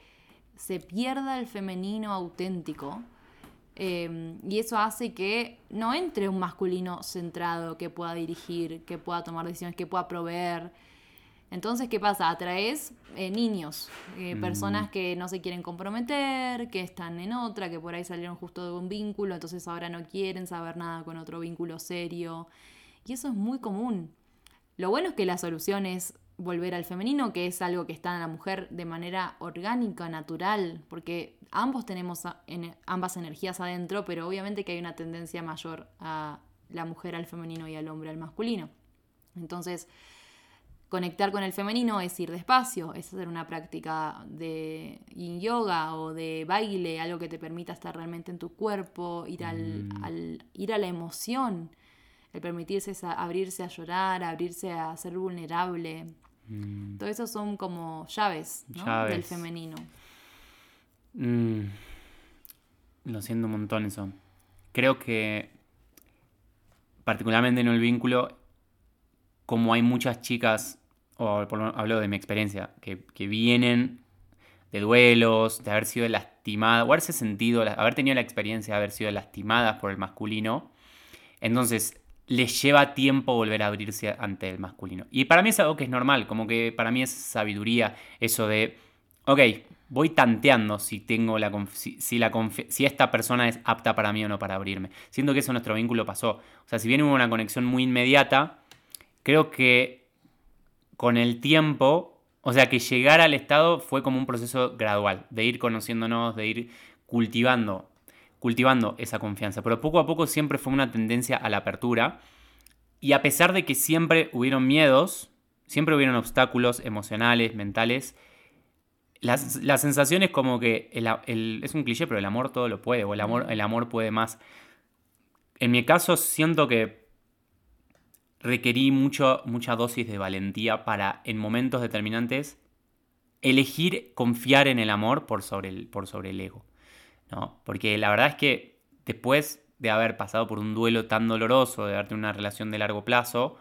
se pierda el femenino auténtico Em, y eso hace que no entre un masculino centrado que pueda dirigir, que pueda tomar decisiones, que pueda proveer. Entonces, ¿qué pasa? Atraes eh, niños, eh, mm. personas que no se quieren comprometer, que están en otra, que por ahí salieron justo de un vínculo, entonces ahora no quieren saber nada con otro vínculo serio. Y eso es muy común. Lo bueno es que la solución es volver al femenino, que es algo que está en la mujer de manera orgánica, natural, porque ambos tenemos ambas energías adentro, pero obviamente que hay una tendencia mayor a la mujer al femenino y al hombre al masculino. Entonces, conectar con el femenino es ir despacio, es hacer una práctica de yin yoga o de baile, algo que te permita estar realmente en tu cuerpo, ir, al, mm. ir a la emoción, el permitirse abrirse a llorar, abrirse a ser vulnerable. Mm. Todo eso son como llaves, del femenino. Mm, lo siento un montón eso. Creo que, particularmente en el vínculo, como hay muchas chicas, o por lo hablo de mi experiencia, que, vienen de duelos, de haber sido lastimadas, o haberse sentido, haber tenido la experiencia de haber sido lastimadas por el masculino, entonces les lleva tiempo volver a abrirse ante el masculino. Y para mí es algo que es normal, como que para mí es sabiduría eso de, ok, voy tanteando si tengo la si, la si esta persona es apta para mí o no para abrirme. Siento que eso nuestro vínculo pasó. O sea, si bien hubo una conexión muy inmediata, creo que con el tiempo, o sea, que llegar al estado fue como un proceso gradual, de ir conociéndonos, de ir cultivando, cultivando esa confianza. Pero poco a poco siempre fue una tendencia a la apertura. Y a pesar de que siempre hubieron miedos, siempre hubieron obstáculos emocionales, mentales, la, sensación es como que es un cliché, pero el amor todo lo puede, o el amor, el amor puede más. En mi caso siento que requerí mucho, mucha dosis de valentía para en momentos determinantes elegir confiar en el amor por sobre el, por sobre el ego. Porque la verdad es que después de haber pasado por un duelo tan doloroso, de tenido una relación de largo plazo,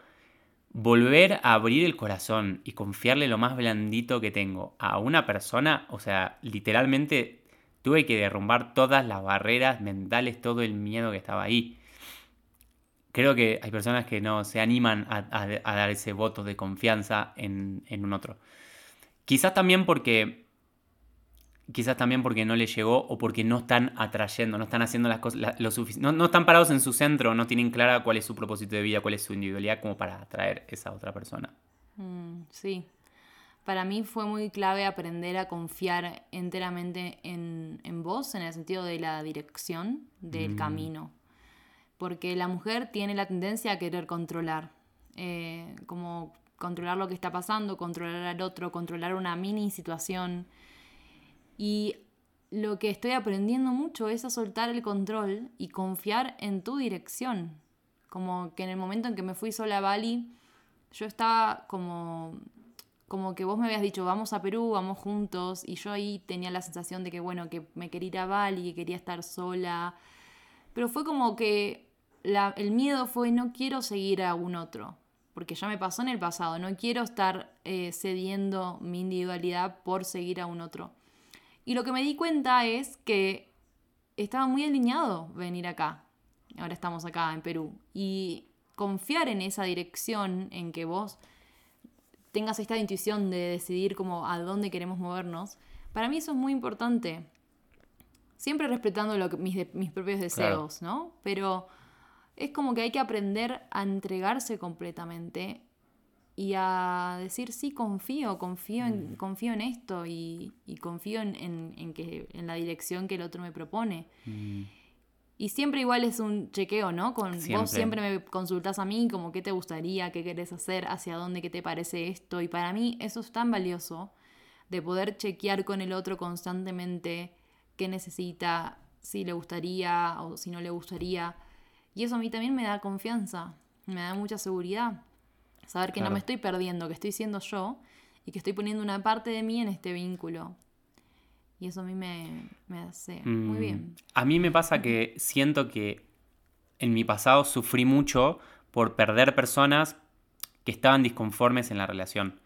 volver a abrir el corazón y confiarle lo más blandito que tengo a una persona, o sea, literalmente tuve que derrumbar todas las barreras mentales, todo el miedo que estaba ahí. Creo que hay personas que no se animan a, dar ese voto de confianza en, en un otro. Quizás también porque quizás también porque no les llegó o porque no están atrayendo, no están haciendo las cosas lo suficiente, no, están parados en su centro, no tienen clara cuál es su propósito de vida, cuál es su individualidad como para atraer esa otra persona. Mm, sí, para mí fue muy clave aprender a confiar enteramente en, vos, en el sentido de la dirección del mm. camino, porque la mujer tiene la tendencia a querer controlar, eh, como controlar lo que está pasando, controlar al otro, controlar una mini situación y lo que estoy aprendiendo mucho es a soltar el control y confiar en tu dirección. Como que en el momento en que me fui sola a Bali, yo estaba como, como que vos me habías dicho, vamos a Perú, vamos juntos, y yo ahí tenía la sensación de que, bueno, que me quería ir a Bali, que quería estar sola. Pero fue como que el miedo fue, no quiero seguir a un otro, porque ya me pasó en el pasado, no quiero estar eh, cediendo mi individualidad por seguir a un otro. Y lo que me di cuenta es que estaba muy alineado venir acá. Ahora estamos acá en Perú. Y confiar en esa dirección, en que vos tengas esta intuición de decidir como a dónde queremos movernos, para mí eso es muy importante. siempre respetando lo que, mis, de- mis propios deseos, ¿no? Pero es como que hay que aprender a entregarse completamente y a decir, sí, confío, confío en, confío en esto y, y confío en, en- en que, en la dirección que el otro me propone. Mm, Y siempre igual es un chequeo, ¿no? Con, Siempre. Vos siempre me consultás a mí, como qué te gustaría, qué querés hacer, hacia dónde, qué te parece esto. Y para mí eso es tan valioso de poder chequear con el otro constantemente qué necesita, si le gustaría o si no le gustaría. Y eso a mí también me da confianza, me da mucha seguridad. Saber que no me estoy perdiendo, que estoy siendo yo y que estoy poniendo una parte de mí en este vínculo. Y eso a mí me, me hace muy Mm, bien. A mí me pasa que siento que en mi pasado sufrí mucho por perder personas que estaban disconformes en la relación,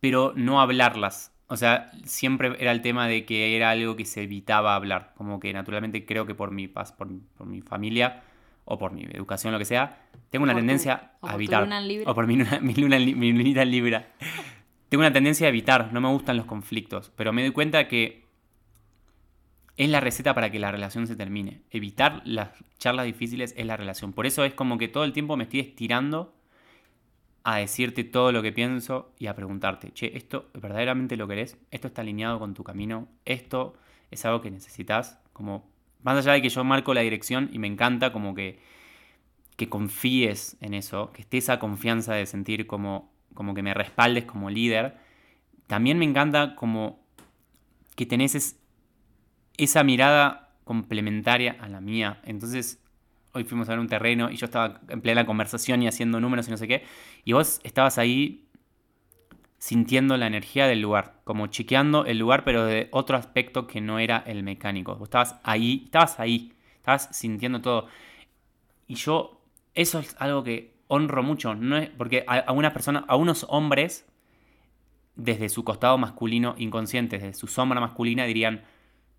pero no hablarlas. O sea, siempre era el tema de que era algo que se evitaba hablar. Como que naturalmente creo que por mi, pas- por, por mi familia o por mi educación, lo que sea, tengo una Por tendencia a evitar. O por mi, luna- *laughs* mi luna mi lunita Libra. tengo una tendencia a evitar, no me gustan los conflictos, pero me doy cuenta que es la receta para que la relación se termine. Evitar las charlas difíciles es la relación. Por eso es como que todo el tiempo me estoy estirando a decirte todo lo que pienso y a preguntarte, che, ¿esto verdaderamente lo querés? ¿Esto está alineado con tu camino? ¿Esto es algo que necesitas? Como, más allá de que yo marco la dirección y me encanta como que, que confíes en eso, que esté esa confianza de sentir como, como que me respaldes como líder, también me encanta como que tenés es- esa mirada complementaria a la mía. Entonces, hoy fuimos a ver un terreno y yo estaba en plena conversación y haciendo números y no sé qué, y vos estabas ahí sintiendo la energía del lugar, como chequeando el lugar, pero de otro aspecto que no era el mecánico. Vos estabas ahí, estabas ahí, estabas sintiendo todo. Y yo, eso es algo que honro mucho, no es, porque a, a unas personas, a unos hombres, desde su costado masculino inconsciente, desde su sombra masculina, dirían,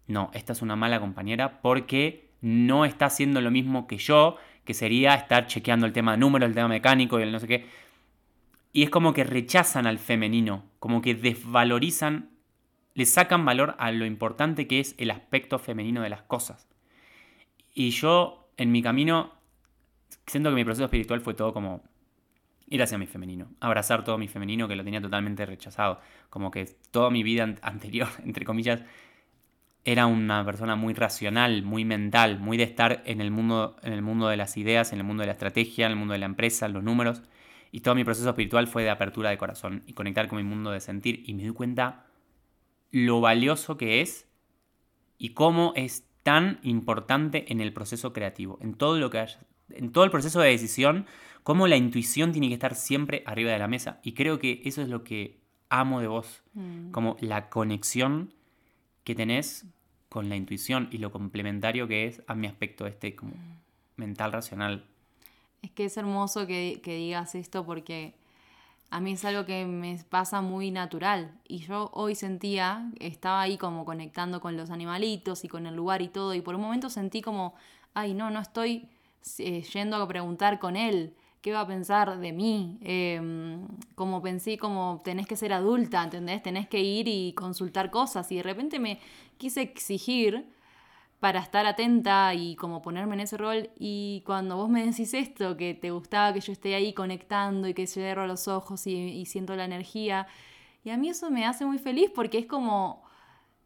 no, esta es una mala compañera porque no está haciendo lo mismo que yo, que sería estar chequeando el tema de números, el tema mecánico y el no sé qué. Y es como que rechazan al femenino, como que desvalorizan, le sacan valor a lo importante que es el aspecto femenino de las cosas. Y yo, en mi camino, siento que mi proceso espiritual fue todo como ir hacia mi femenino, abrazar todo mi femenino que lo tenía totalmente rechazado, como que toda mi vida an- anterior, *laughs* entre comillas, era una persona muy racional, muy mental, muy de estar en el mundo, en el mundo de las ideas, en el mundo de la estrategia, en el mundo de la empresa, en los números. Y todo mi proceso espiritual fue de apertura de corazón y conectar con mi mundo de sentir. Y me doy cuenta lo valioso que es y cómo es tan importante en el proceso creativo, en todo lo que haya- en todo el proceso de decisión, cómo la intuición tiene que estar siempre arriba de la mesa. Y creo que eso es lo que amo de vos, Mm. como la conexión que tenés con la intuición y lo complementario que es a mi aspecto este como mental racional. Es que es hermoso que, que digas esto porque a mí es algo que me pasa muy natural. Y yo hoy sentía, estaba ahí como conectando con los animalitos y con el lugar y todo. Y por un momento sentí como, ay, no, no estoy eh, yendo a preguntar con él. ¿Qué va a pensar de mí? Eh, como pensé, como tenés que ser adulta, ¿entendés? Tenés que ir y consultar cosas. Y de repente me quise exigir para estar atenta y como ponerme en ese rol. Y cuando vos me decís esto, que te gustaba que yo esté ahí conectando y que cierro los ojos y, y siento la energía, y a mí eso me hace muy feliz porque es como,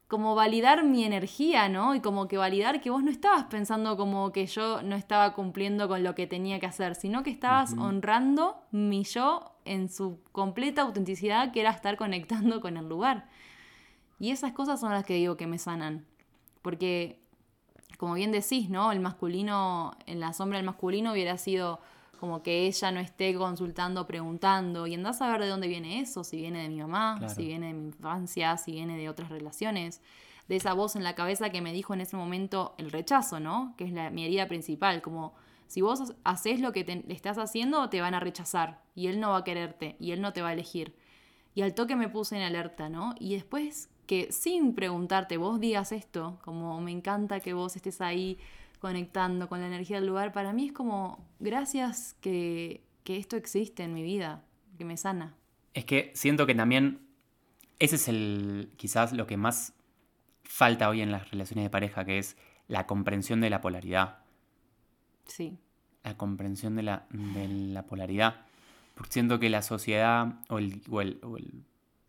como validar mi energía, ¿no? Y como que validar que vos no estabas pensando como que yo no estaba cumpliendo con lo que tenía que hacer, sino que estabas honrando mi yo en su completa autenticidad, que era estar conectando con el lugar. Y esas cosas son las que digo que me sanan. Porque como bien decís, ¿no? El masculino, en la sombra del masculino hubiera sido como que ella no esté consultando, preguntando, y andás a ver de dónde viene eso, si viene de mi mamá, Claro. si viene de mi infancia, si viene de otras relaciones, de esa voz en la cabeza que me dijo en ese momento el rechazo, ¿no? Que es la, mi herida principal, como si vos haces lo que te- le estás haciendo, te van a rechazar, y él no va a quererte, y él no te va a elegir. Y al toque me puse en alerta, ¿no? Y después que sin preguntarte vos digas esto, como me encanta que vos estés ahí conectando con la energía del lugar, para mí es como gracias que, que esto existe en mi vida, que me sana. Es que siento que también ese es el quizás lo que más falta hoy en las relaciones de pareja, que es la comprensión de la polaridad. Sí. La comprensión de la, de la polaridad. Porque siento que la sociedad o, el, o, el, o el-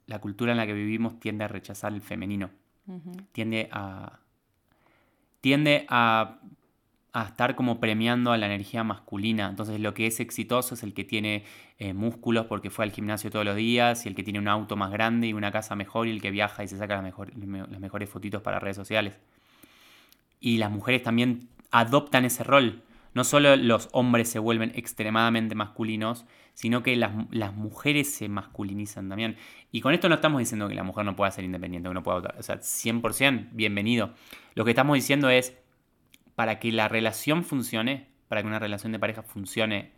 la cultura en la que vivimos tiende a rechazar el femenino. Tiende a. Tiende a, a estar como premiando a la energía masculina. Entonces, lo que es exitoso es el que tiene eh, músculos porque fue al gimnasio todos los días, y el que tiene un auto más grande y una casa mejor, y el que viaja y se saca las, mejor- las mejores fotitos para redes sociales. Y las mujeres también adoptan ese rol. No solo los hombres se vuelven extremadamente masculinos, sino que las, las mujeres se masculinizan también. Y con esto no estamos diciendo que la mujer no pueda ser independiente, que no pueda, o sea, 100% bienvenido. Lo que estamos diciendo es, para que la relación funcione, para que una relación de pareja funcione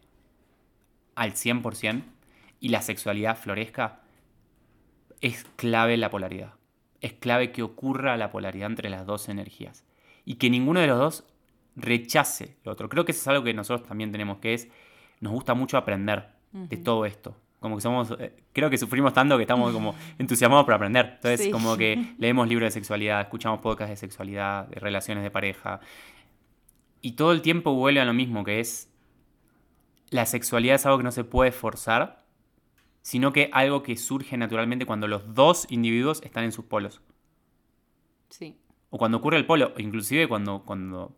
al 100% y la sexualidad florezca, es clave la polaridad. Es clave que ocurra la polaridad entre las dos energías. Y que ninguno de los dos rechace lo otro. Creo que eso es algo que nosotros también tenemos, que es, nos gusta mucho aprender de todo esto. Como que somos, eh, creo que sufrimos tanto que estamos como *laughs* entusiasmados por aprender. Entonces, Sí. como que *laughs* leemos libros de sexualidad, escuchamos podcasts de sexualidad, de relaciones de pareja. Y todo el tiempo vuelve a lo mismo, que es, la sexualidad es algo que no se puede forzar, sino que algo que surge naturalmente cuando los dos individuos están en sus polos. Sí. O cuando ocurre el polo, o inclusive cuando, cuando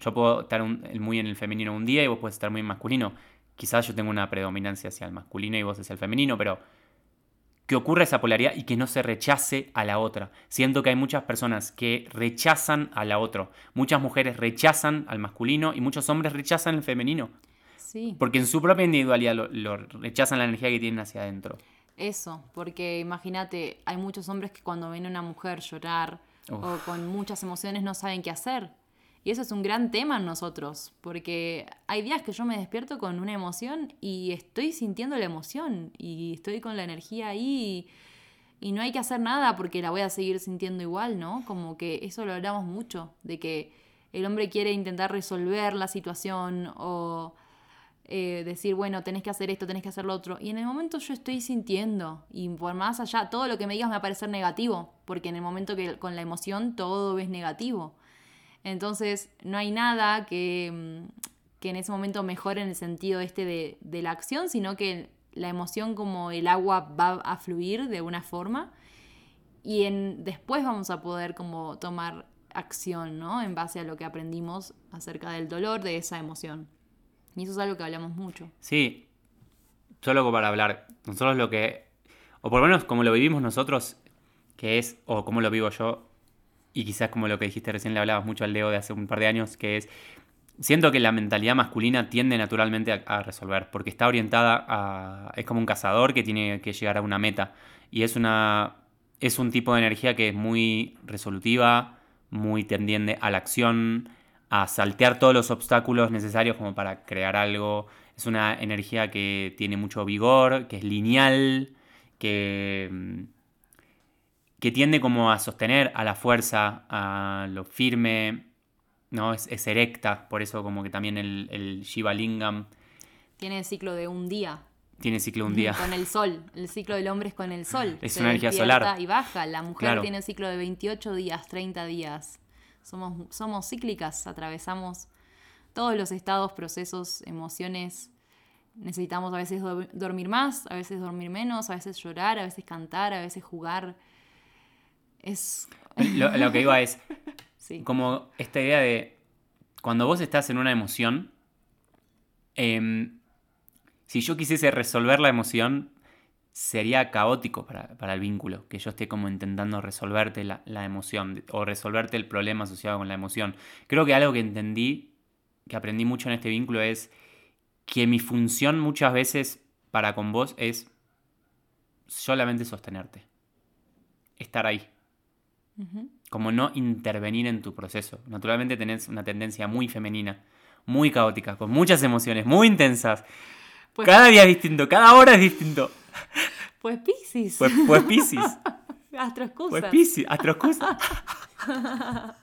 yo puedo estar un- muy en el femenino un día y vos puedes estar muy en masculino. Quizás yo tengo una predominancia hacia el masculino y vos hacia el femenino, pero que ocurra esa polaridad y que no se rechace a la otra. Siento que hay muchas personas que rechazan a la otra. Muchas mujeres rechazan al masculino y muchos hombres rechazan el femenino. Sí. Porque en su propia individualidad lo, lo rechazan la energía que tienen hacia adentro. Eso, porque imagínate, hay muchos hombres que cuando ven a una mujer llorar Uf. o con muchas emociones no saben qué hacer. Y eso es un gran tema en nosotros, porque hay días que yo me despierto con una emoción y estoy sintiendo la emoción y estoy con la energía ahí y, no hay que hacer nada porque la voy a seguir sintiendo igual, ¿no? Como que eso lo hablamos mucho, de que el hombre quiere intentar resolver la situación o eh, decir, bueno, tenés que hacer esto, tenés que hacer lo otro. Y en el momento yo estoy sintiendo, y por más allá, todo lo que me digas me va a parecer negativo, porque en el momento que con la emoción todo es negativo. Entonces, no hay nada que, mm, que en ese momento mejore en el sentido este de, de la acción, sino que la emoción como el agua va a fluir de una forma y después vamos a poder como tomar acción, ¿no? En base a lo que aprendimos acerca del dolor de esa emoción. Y eso es algo que hablamos mucho. Sí, solo para hablar. Nosotros lo que, o por lo menos como lo vivimos nosotros, que es, o como lo vivo yo, y quizás como lo que dijiste recién le hablabas mucho al Leo de hace un par de años, que es, siento que la mentalidad masculina tiende naturalmente a, resolver, porque está orientada a, es como un cazador que tiene que llegar a una meta, y es una, es un tipo de energía que es muy resolutiva, muy tendiente a la acción, a saltear todos los obstáculos necesarios como para crear algo. Es una energía que tiene mucho vigor, que es lineal, que, mm, que tiende como a sostener a la fuerza, a lo firme, ¿no? Es, es erecta, por eso como que también el, el Shiva Lingam Tiene el ciclo de un día. tiene ciclo un día. Con el sol. El ciclo del hombre es con el sol. Es Se una energía solar. Y baja. La mujer Claro. tiene el ciclo de 28 días, 30 días. Somos, somos cíclicas, atravesamos todos los estados, procesos, emociones. Necesitamos a veces do- dormir más, a veces dormir menos, a veces llorar, a veces cantar, a veces jugar. Es. Lo, lo que iba es, *laughs* Sí. como esta idea de cuando vos estás en una emoción, em, si yo quisiese resolver la emoción, sería caótico para, para el vínculo, que yo esté como intentando resolverte la, la emoción o resolverte el problema asociado con la emoción. Creo que algo que entendí, que aprendí mucho en este vínculo es que mi función muchas veces para con vos es solamente sostenerte, estar ahí Como no intervenir en tu proceso. Naturalmente tenés una tendencia muy femenina, muy caótica, con muchas emociones, muy intensas. Pues- cada día es distinto, cada hora es distinto. Pues Piscis. Pues, pues Piscis, *laughs* Astroscusas. pues Piscis, astroscusa. *laughs*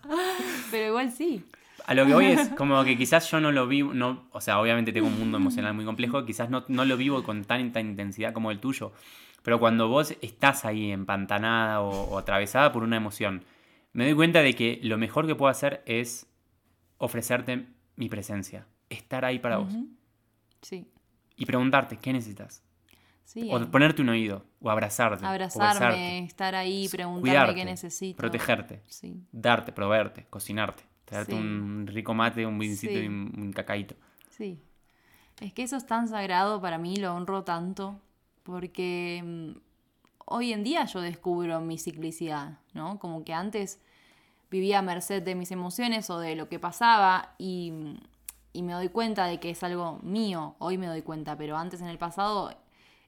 Pero igual sí. A lo que voy es *laughs* como que quizás yo no lo vivo, no, o sea, obviamente tengo un mundo emocional muy complejo, quizás no, no lo vivo con tanta intensidad como el tuyo. Pero cuando vos estás ahí empantanada o, o atravesada por una emoción me doy cuenta de que lo mejor que puedo hacer es ofrecerte mi presencia, estar ahí para vos. Sí. Y preguntarte, ¿qué necesitas? Sí. O ponerte un oído, o abrazarte. o Abrazarme, besarte, estar ahí, preguntarme cuidarte, qué necesito. protegerte, Sí. darte, proveerte, cocinarte, traerte Sí. un rico mate, un vincito y un, un cacaíto. Sí. Es que eso es tan sagrado para mí, lo honro tanto, porque mm, hoy en día yo descubro mi ciclicidad, ¿no? Como que antes vivía a merced de mis emociones o de lo que pasaba y, y me doy cuenta de que es algo mío, hoy me doy cuenta, pero antes en el pasado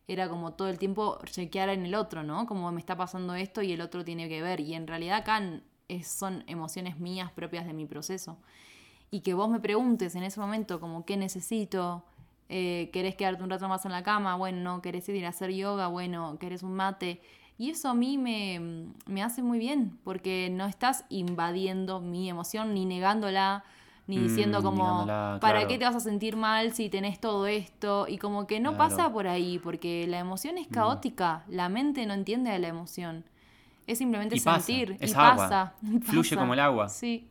era como todo el tiempo chequear en el otro, ¿no? Como me está pasando esto y el otro tiene que ver. Y en realidad acá son emociones mías propias de mi proceso y que vos me preguntes en ese momento como qué necesito, eh, querés quedarte un rato más en la cama, bueno, no, querés ir a hacer yoga, bueno, querés un mate. Y eso a mí me, me hace muy bien, porque no estás invadiendo mi emoción, ni negándola, ni Mm, diciendo como, ¿para claro. qué te vas a sentir mal si tenés todo esto? Y como que no Claro. pasa por ahí, porque la emoción Mm. es caótica, la mente no entiende de la emoción. Es simplemente Y pasa, sentir, es y agua, pasa, y *laughs* fluye pasa. como el agua. Sí,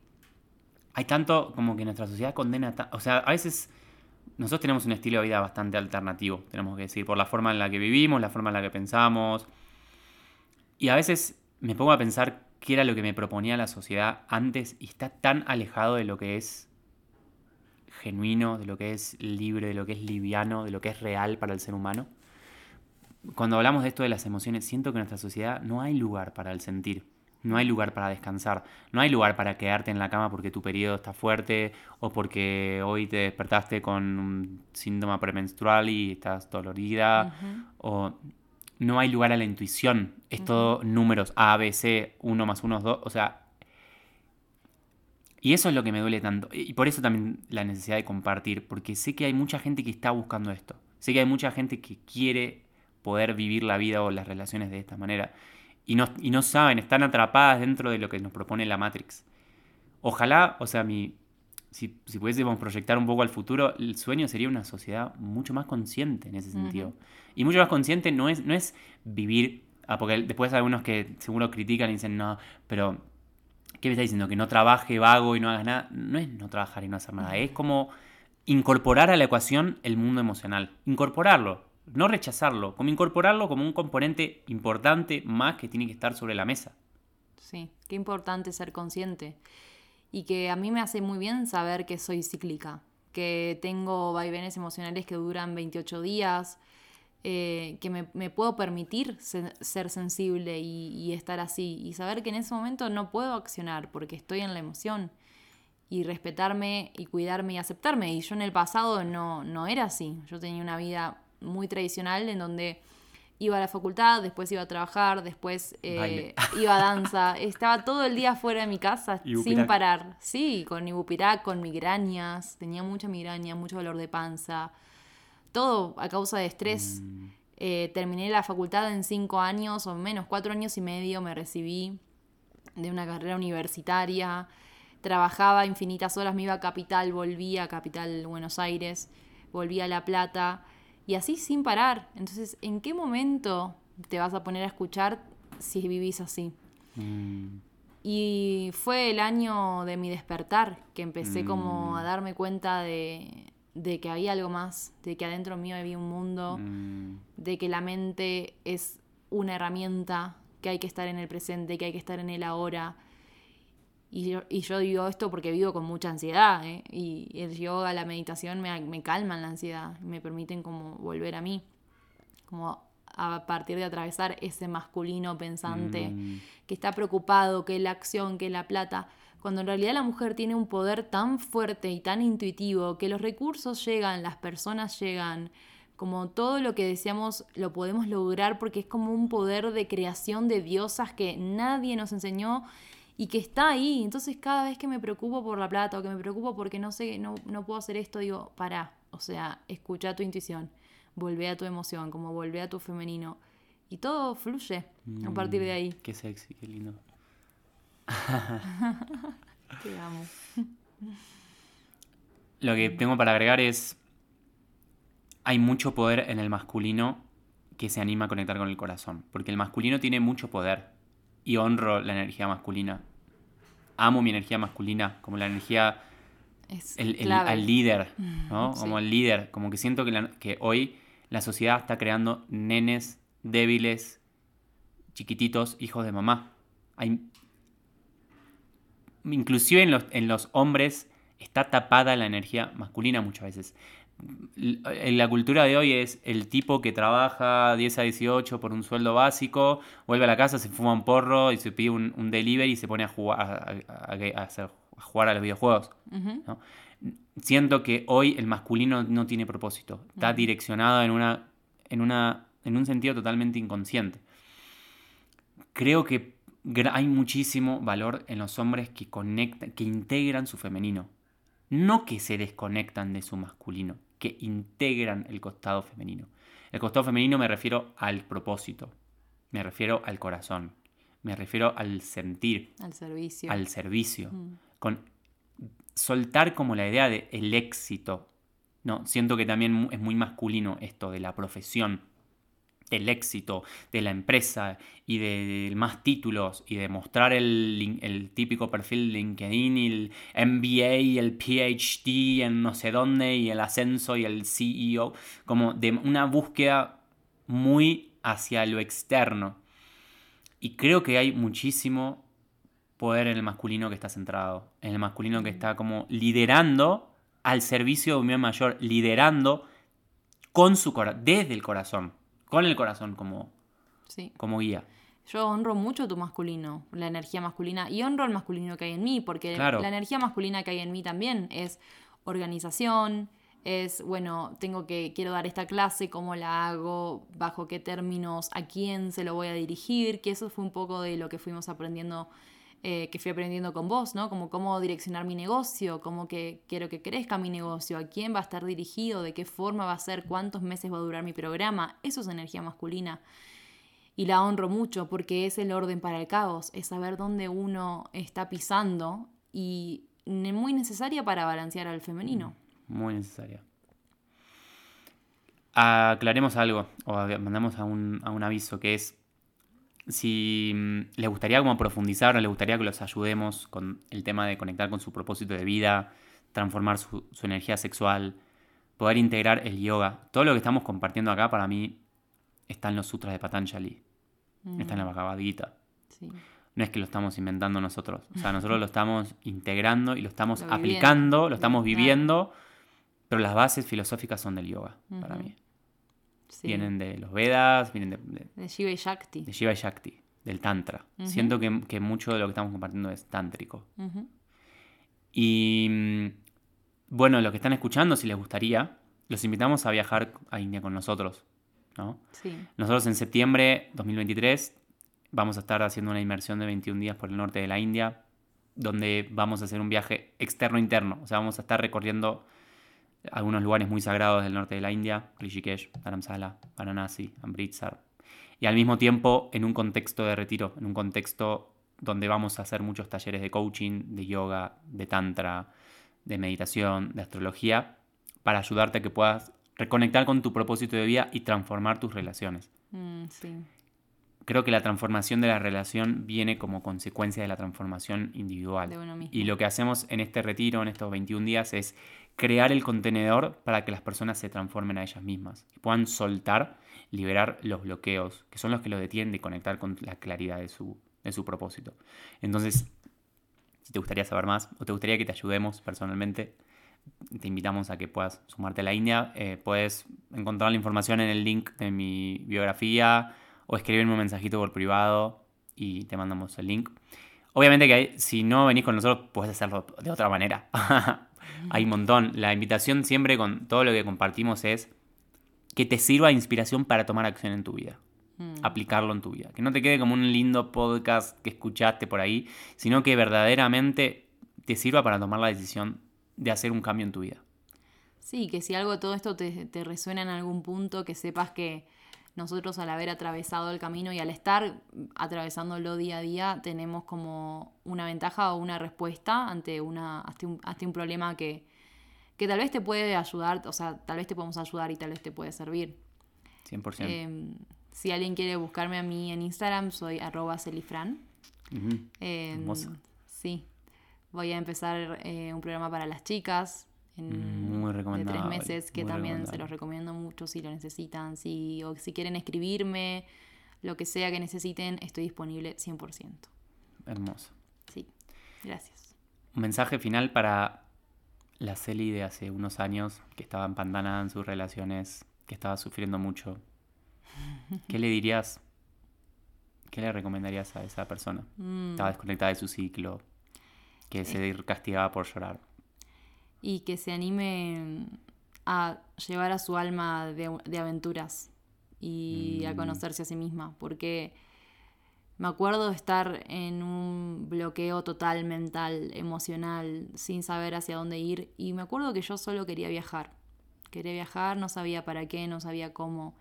Hay tanto como que nuestra sociedad condena, o sea, a veces nosotros tenemos un estilo de vida bastante alternativo, tenemos que decir, por la forma en la que vivimos, la forma en la que pensamos. Y a veces me pongo a pensar qué era lo que me proponía la sociedad antes y está tan alejado de lo que es genuino, de lo que es libre, de lo que es liviano, de lo que es real para el ser humano. Cuando hablamos de esto de las emociones, siento que en nuestra sociedad no hay lugar para el sentir, no hay lugar para descansar, no hay lugar para quedarte en la cama porque tu periodo está fuerte o porque hoy te despertaste con un síntoma premenstrual y estás dolorida o no hay lugar a la intuición, es todo números A, B, C, 1 más 1 es 2, o sea, y eso es lo que me duele tanto. Y por eso también la necesidad de compartir, porque sé que hay mucha gente que está buscando esto. Sé que hay mucha gente que quiere poder vivir la vida o las relaciones de esta manera. Y no, y no saben, están atrapadas dentro de lo que nos propone la Matrix. Ojalá, o sea, mi, si, si pudiésemos proyectar un poco al futuro, el sueño sería una sociedad mucho más consciente en ese sentido. Y mucho más consciente no es, no es vivir, ah, porque después hay algunos que seguro critican y dicen, no, pero ¿qué me está diciendo? Que no trabaje vago y no hagas nada. No es no trabajar y no hacer nada, es como incorporar a la ecuación el mundo emocional. Incorporarlo, no rechazarlo, como incorporarlo como un componente importante más que tiene que estar sobre la mesa. Sí, qué importante ser consciente. Y que a mí me hace muy bien saber que soy cíclica, que tengo vaivenes emocionales que duran 28 días, eh, que me, puedo permitir se- ser sensible y, y estar así. Y saber que en ese momento no puedo accionar porque estoy en la emoción. Y respetarme y cuidarme y aceptarme. Y yo en el pasado no, no era así. Yo tenía una vida muy tradicional en donde iba a la facultad, después iba a trabajar, después eh, iba a danza. *laughs* Estaba todo el día fuera de mi casa sin parar. Sí, con ibupirac, con migrañas. Tenía mucha migraña, mucho dolor de panza. Todo a causa de estrés. Mm. Eh, terminé la facultad en cinco años o menos, cuatro años y medio me recibí de una carrera universitaria. Trabajaba infinitas horas, me iba a Capital, volvía a Capital Buenos Aires, volvía a La Plata y así sin parar. Entonces, ¿en qué momento te vas a poner a escuchar si vivís así? Mm, Y fue el año de mi despertar, que empecé como a darme cuenta de, de que había algo más, de que adentro mío había un mundo, mm, de que la mente es una herramienta, que hay que estar en el presente, que hay que estar en el ahora. Y yo, y yo digo esto porque vivo con mucha ansiedad, ¿eh? y el yoga, la meditación me, me calman la ansiedad, me permiten como volver a mí, como a partir de atravesar ese masculino pensante mm. que está preocupado, que la acción, que la plata, cuando en realidad la mujer tiene un poder tan fuerte y tan intuitivo que los recursos llegan, las personas llegan, como todo lo que deseamos lo podemos lograr porque es como un poder de creación de diosas que nadie nos enseñó y que está ahí. Entonces cada vez que me preocupo por la plata o que me preocupo porque no sé, no, no puedo hacer esto, digo, pará, o sea, escucha tu intuición, volvé a tu emoción, como volvé a tu femenino. Y todo fluye a partir de ahí. Qué sexy, qué lindo. *laughs* Te amo. Lo que tengo para agregar es, hay mucho poder en el masculino que se anima a conectar con el corazón, porque el masculino tiene mucho poder y honro la energía masculina. amo mi energía masculina, como la energía Es el, el- al líder, ¿no? sí. Como el líder, como que siento que, la- que hoy la sociedad está creando nenes débiles, chiquititos, hijos de mamá. Hay, inclusive en los, en los hombres está tapada la energía masculina muchas veces. La cultura de hoy es el tipo que trabaja 10 a 18 por un sueldo básico, vuelve a la casa, se fuma un porro y se pide un, un delivery y se pone a jugar a, a- a- a hacer- a jugar a los videojuegos. Siento que hoy el masculino no tiene propósito. Está direccionado en una, en una, en un sentido totalmente inconsciente. Creo que hay muchísimo valor en los hombres que conectan, que integran su femenino. No que se desconectan de su masculino, que integran el costado femenino. El costado femenino me refiero al propósito, me refiero al corazón, me refiero al sentir, Al servicio. al servicio, Mm. con soltar como la idea de el éxito. No, siento que también es muy masculino esto de la profesión, del éxito, de la empresa y de, de más títulos y de mostrar el, el típico perfil de LinkedIn y el MBA y el PhD en no sé dónde y el ascenso y el CEO, como de una búsqueda muy hacia lo externo. Y creo que hay muchísimo poder en el masculino que está centrado, en el masculino que está como liderando al servicio de un bien mayor, liderando con su desde el corazón, con el corazón como, Sí. como guía. Yo honro mucho tu masculino, la energía masculina, y honro el masculino que hay en mí, porque Claro. la energía masculina que hay en mí también es organización, es, bueno, tengo que, quiero dar esta clase, cómo la hago, bajo qué términos, a quién se lo voy a dirigir, que eso fue un poco de lo que fuimos aprendiendo, eh, que fui aprendiendo con vos, ¿no? Como cómo direccionar mi negocio, cómo que quiero que crezca mi negocio, a quién va a estar dirigido, de qué forma va a ser, cuántos meses va a durar mi programa, eso es energía masculina y la honro mucho porque es el orden para el caos, es saber dónde uno está pisando y muy necesaria para balancear al femenino. Muy necesaria. Aclaremos algo, o mandamos a un, a un aviso, que es si mm, les gustaría como profundizar, les gustaría que los ayudemos con el tema de conectar con su propósito de vida, transformar su, su energía sexual, poder integrar el yoga. Todo lo que estamos compartiendo acá para mí está en los sutras de Patanjali, está en la Bhagavad Gita. Sí. No es que lo estamos inventando nosotros. O sea, nosotros *laughs* lo estamos integrando y lo estamos Lo viviendo. aplicando, lo estamos viviendo, pero las bases filosóficas son del yoga, para mí. Sí. Vienen de los Vedas, vienen de, de- de Shiva y Shakti. de Shiva y Shakti, del Tantra. Siento que, que mucho de lo que estamos compartiendo es tántrico. Y mm, bueno, los que están escuchando, si les gustaría, los invitamos a viajar a India con nosotros. ¿no? Sí. Nosotros en septiembre 2023 vamos a estar haciendo una inmersión de 21 días por el norte de la India, donde vamos a hacer un viaje externo-interno. O sea, vamos a estar recorriendo algunos lugares muy sagrados del norte de la India, Rishikesh, Dharamsala, Varanasi, Amritsar. Y al mismo tiempo en un contexto de retiro, en un contexto donde vamos a hacer muchos talleres de coaching, de yoga, de tantra, de meditación, de astrología, para ayudarte a que puedas reconectar con tu propósito de vida y transformar tus relaciones. Mm, sí. Creo que la transformación de la relación viene como consecuencia de la transformación individual. De uno mismo. Y lo que hacemos en este retiro, en estos 21 días, es crear el contenedor para que las personas se transformen a ellas mismas y puedan soltar, liberar los bloqueos, que son los que los detienen de conectar con la claridad de su, de su propósito. Entonces, si te gustaría saber más o te gustaría que te ayudemos personalmente, te invitamos a que puedas sumarte a la India. Eh, puedes encontrar la información en el link de mi biografía o escribirme un mensajito por privado y te mandamos el link. Obviamente que si no venís con nosotros, puedes hacerlo de otra manera. *laughs* hay un montón. La invitación siempre con todo lo que compartimos es que te sirva de inspiración para tomar acción en tu vida. Mm. Aplicarlo en tu vida. Que no te quede como un lindo podcast que escuchaste por ahí, sino que verdaderamente te sirva para tomar la decisión de hacer un cambio en tu vida. Sí, que si algo de todo esto te, te resuena en algún punto, que sepas que nosotros al haber atravesado el camino y al estar atravesándolo día a día, tenemos como una ventaja o una respuesta ante, una, ante, un, ante un problema que, que tal vez te puede ayudar, o sea, tal vez te podemos ayudar y tal vez te puede servir. 100%. Eh, si alguien quiere buscarme a mí en Instagram, soy arroba celifran. Eh, Hermosa. sí. Voy a empezar eh, un programa para las chicas en, Muy de tres recomendable, meses que también se recomendable. los recomiendo mucho si lo necesitan, si, o si quieren escribirme, lo que sea que necesiten, estoy disponible 100%. Hermoso. Sí, gracias. Un mensaje final para la Celi de hace unos años, que estaba empantanada en sus relaciones, que estaba sufriendo mucho. *laughs* ¿Qué le dirías? ¿Qué le recomendarías a esa persona? Mm. Estaba desconectada de su ciclo, que se castigaba por llorar. Y que se anime a llevar a su alma de, de aventuras y a Mm. conocerse a sí misma, porque me acuerdo de estar en un bloqueo total mental, emocional, sin saber hacia dónde ir, y me acuerdo que yo solo quería viajar, quería viajar, no sabía para qué, no sabía cómo,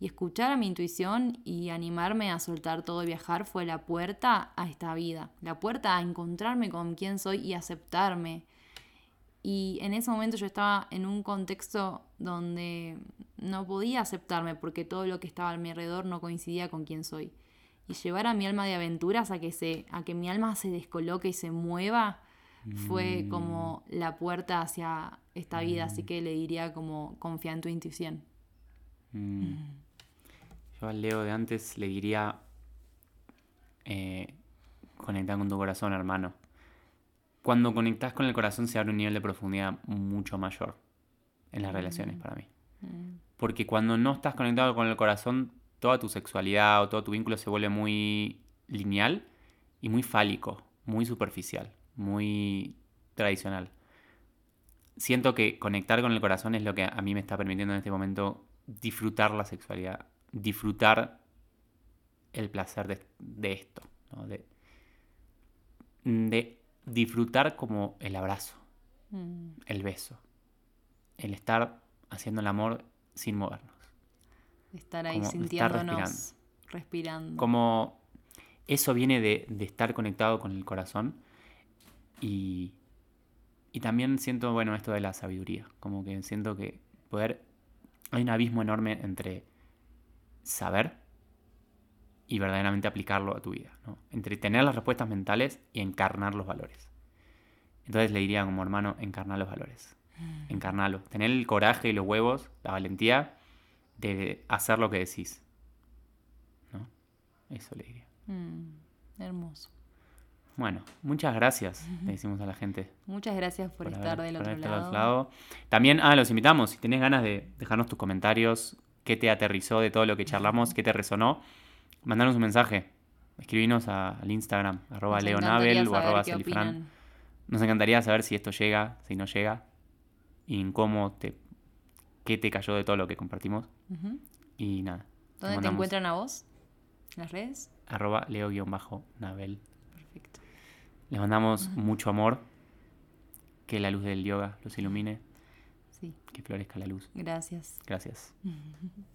y escuchar a mi intuición y animarme a soltar todo y viajar fue la puerta a esta vida, la puerta a encontrarme con quién soy y aceptarme. Y en ese momento yo estaba en un contexto donde no podía aceptarme porque todo lo que estaba a mi alrededor no coincidía con quién soy. Y llevar a mi alma de aventuras a que, se, a que mi alma se descoloque y se mueva fue como la puerta hacia esta vida. Así que le diría como confía en tu intuición. Mm. Yo al Leo de antes le diría, eh, conectar con tu corazón, hermano. Cuando conectas con el corazón se abre un nivel de profundidad mucho mayor en las relaciones para mí. Porque cuando no estás conectado con el corazón, toda tu sexualidad o todo tu vínculo se vuelve muy lineal y muy fálico, muy superficial, muy tradicional. Siento que conectar con el corazón es lo que a mí me está permitiendo en este momento disfrutar la sexualidad, disfrutar el placer de, de esto, ¿no? de, de disfrutar como el abrazo, Mm. el beso, el estar haciendo el amor sin movernos. Estar ahí Como estar sintiéndonos, respirando. Como eso viene de, de estar conectado con el corazón y, y también siento, bueno, esto de la sabiduría, como que siento que poder, hay un abismo enorme entre saber y verdaderamente aplicarlo a tu vida, ¿no? entre tener las respuestas mentales y encarnar los valores. Entonces le diría como hermano, encarnar los valores, encarnarlos, tener el coraje y los huevos, la valentía de hacer lo que decís. ¿no? Eso le diría. Mm, hermoso. Bueno, muchas gracias, le decimos a la gente. Muchas gracias por, por estar haber- del por otro lado. También, ah, los invitamos, si tenés ganas de dejarnos tus comentarios, qué te aterrizó de todo lo que charlamos, qué te resonó, mandanos un mensaje. Escribinos a- al Instagram, arroba leonabel o arroba celifran. Nos encantaría saber si esto llega, si no llega, y en cómo te, qué te cayó de todo lo que compartimos. Y nada. ¿Dónde te encuentran a vos? ¿En las redes? Arroba leo-nabel. Perfecto. Les mandamos mucho amor. Que la luz del yoga los ilumine. Sí, Que florezca la luz. gracias. Gracias. *laughs*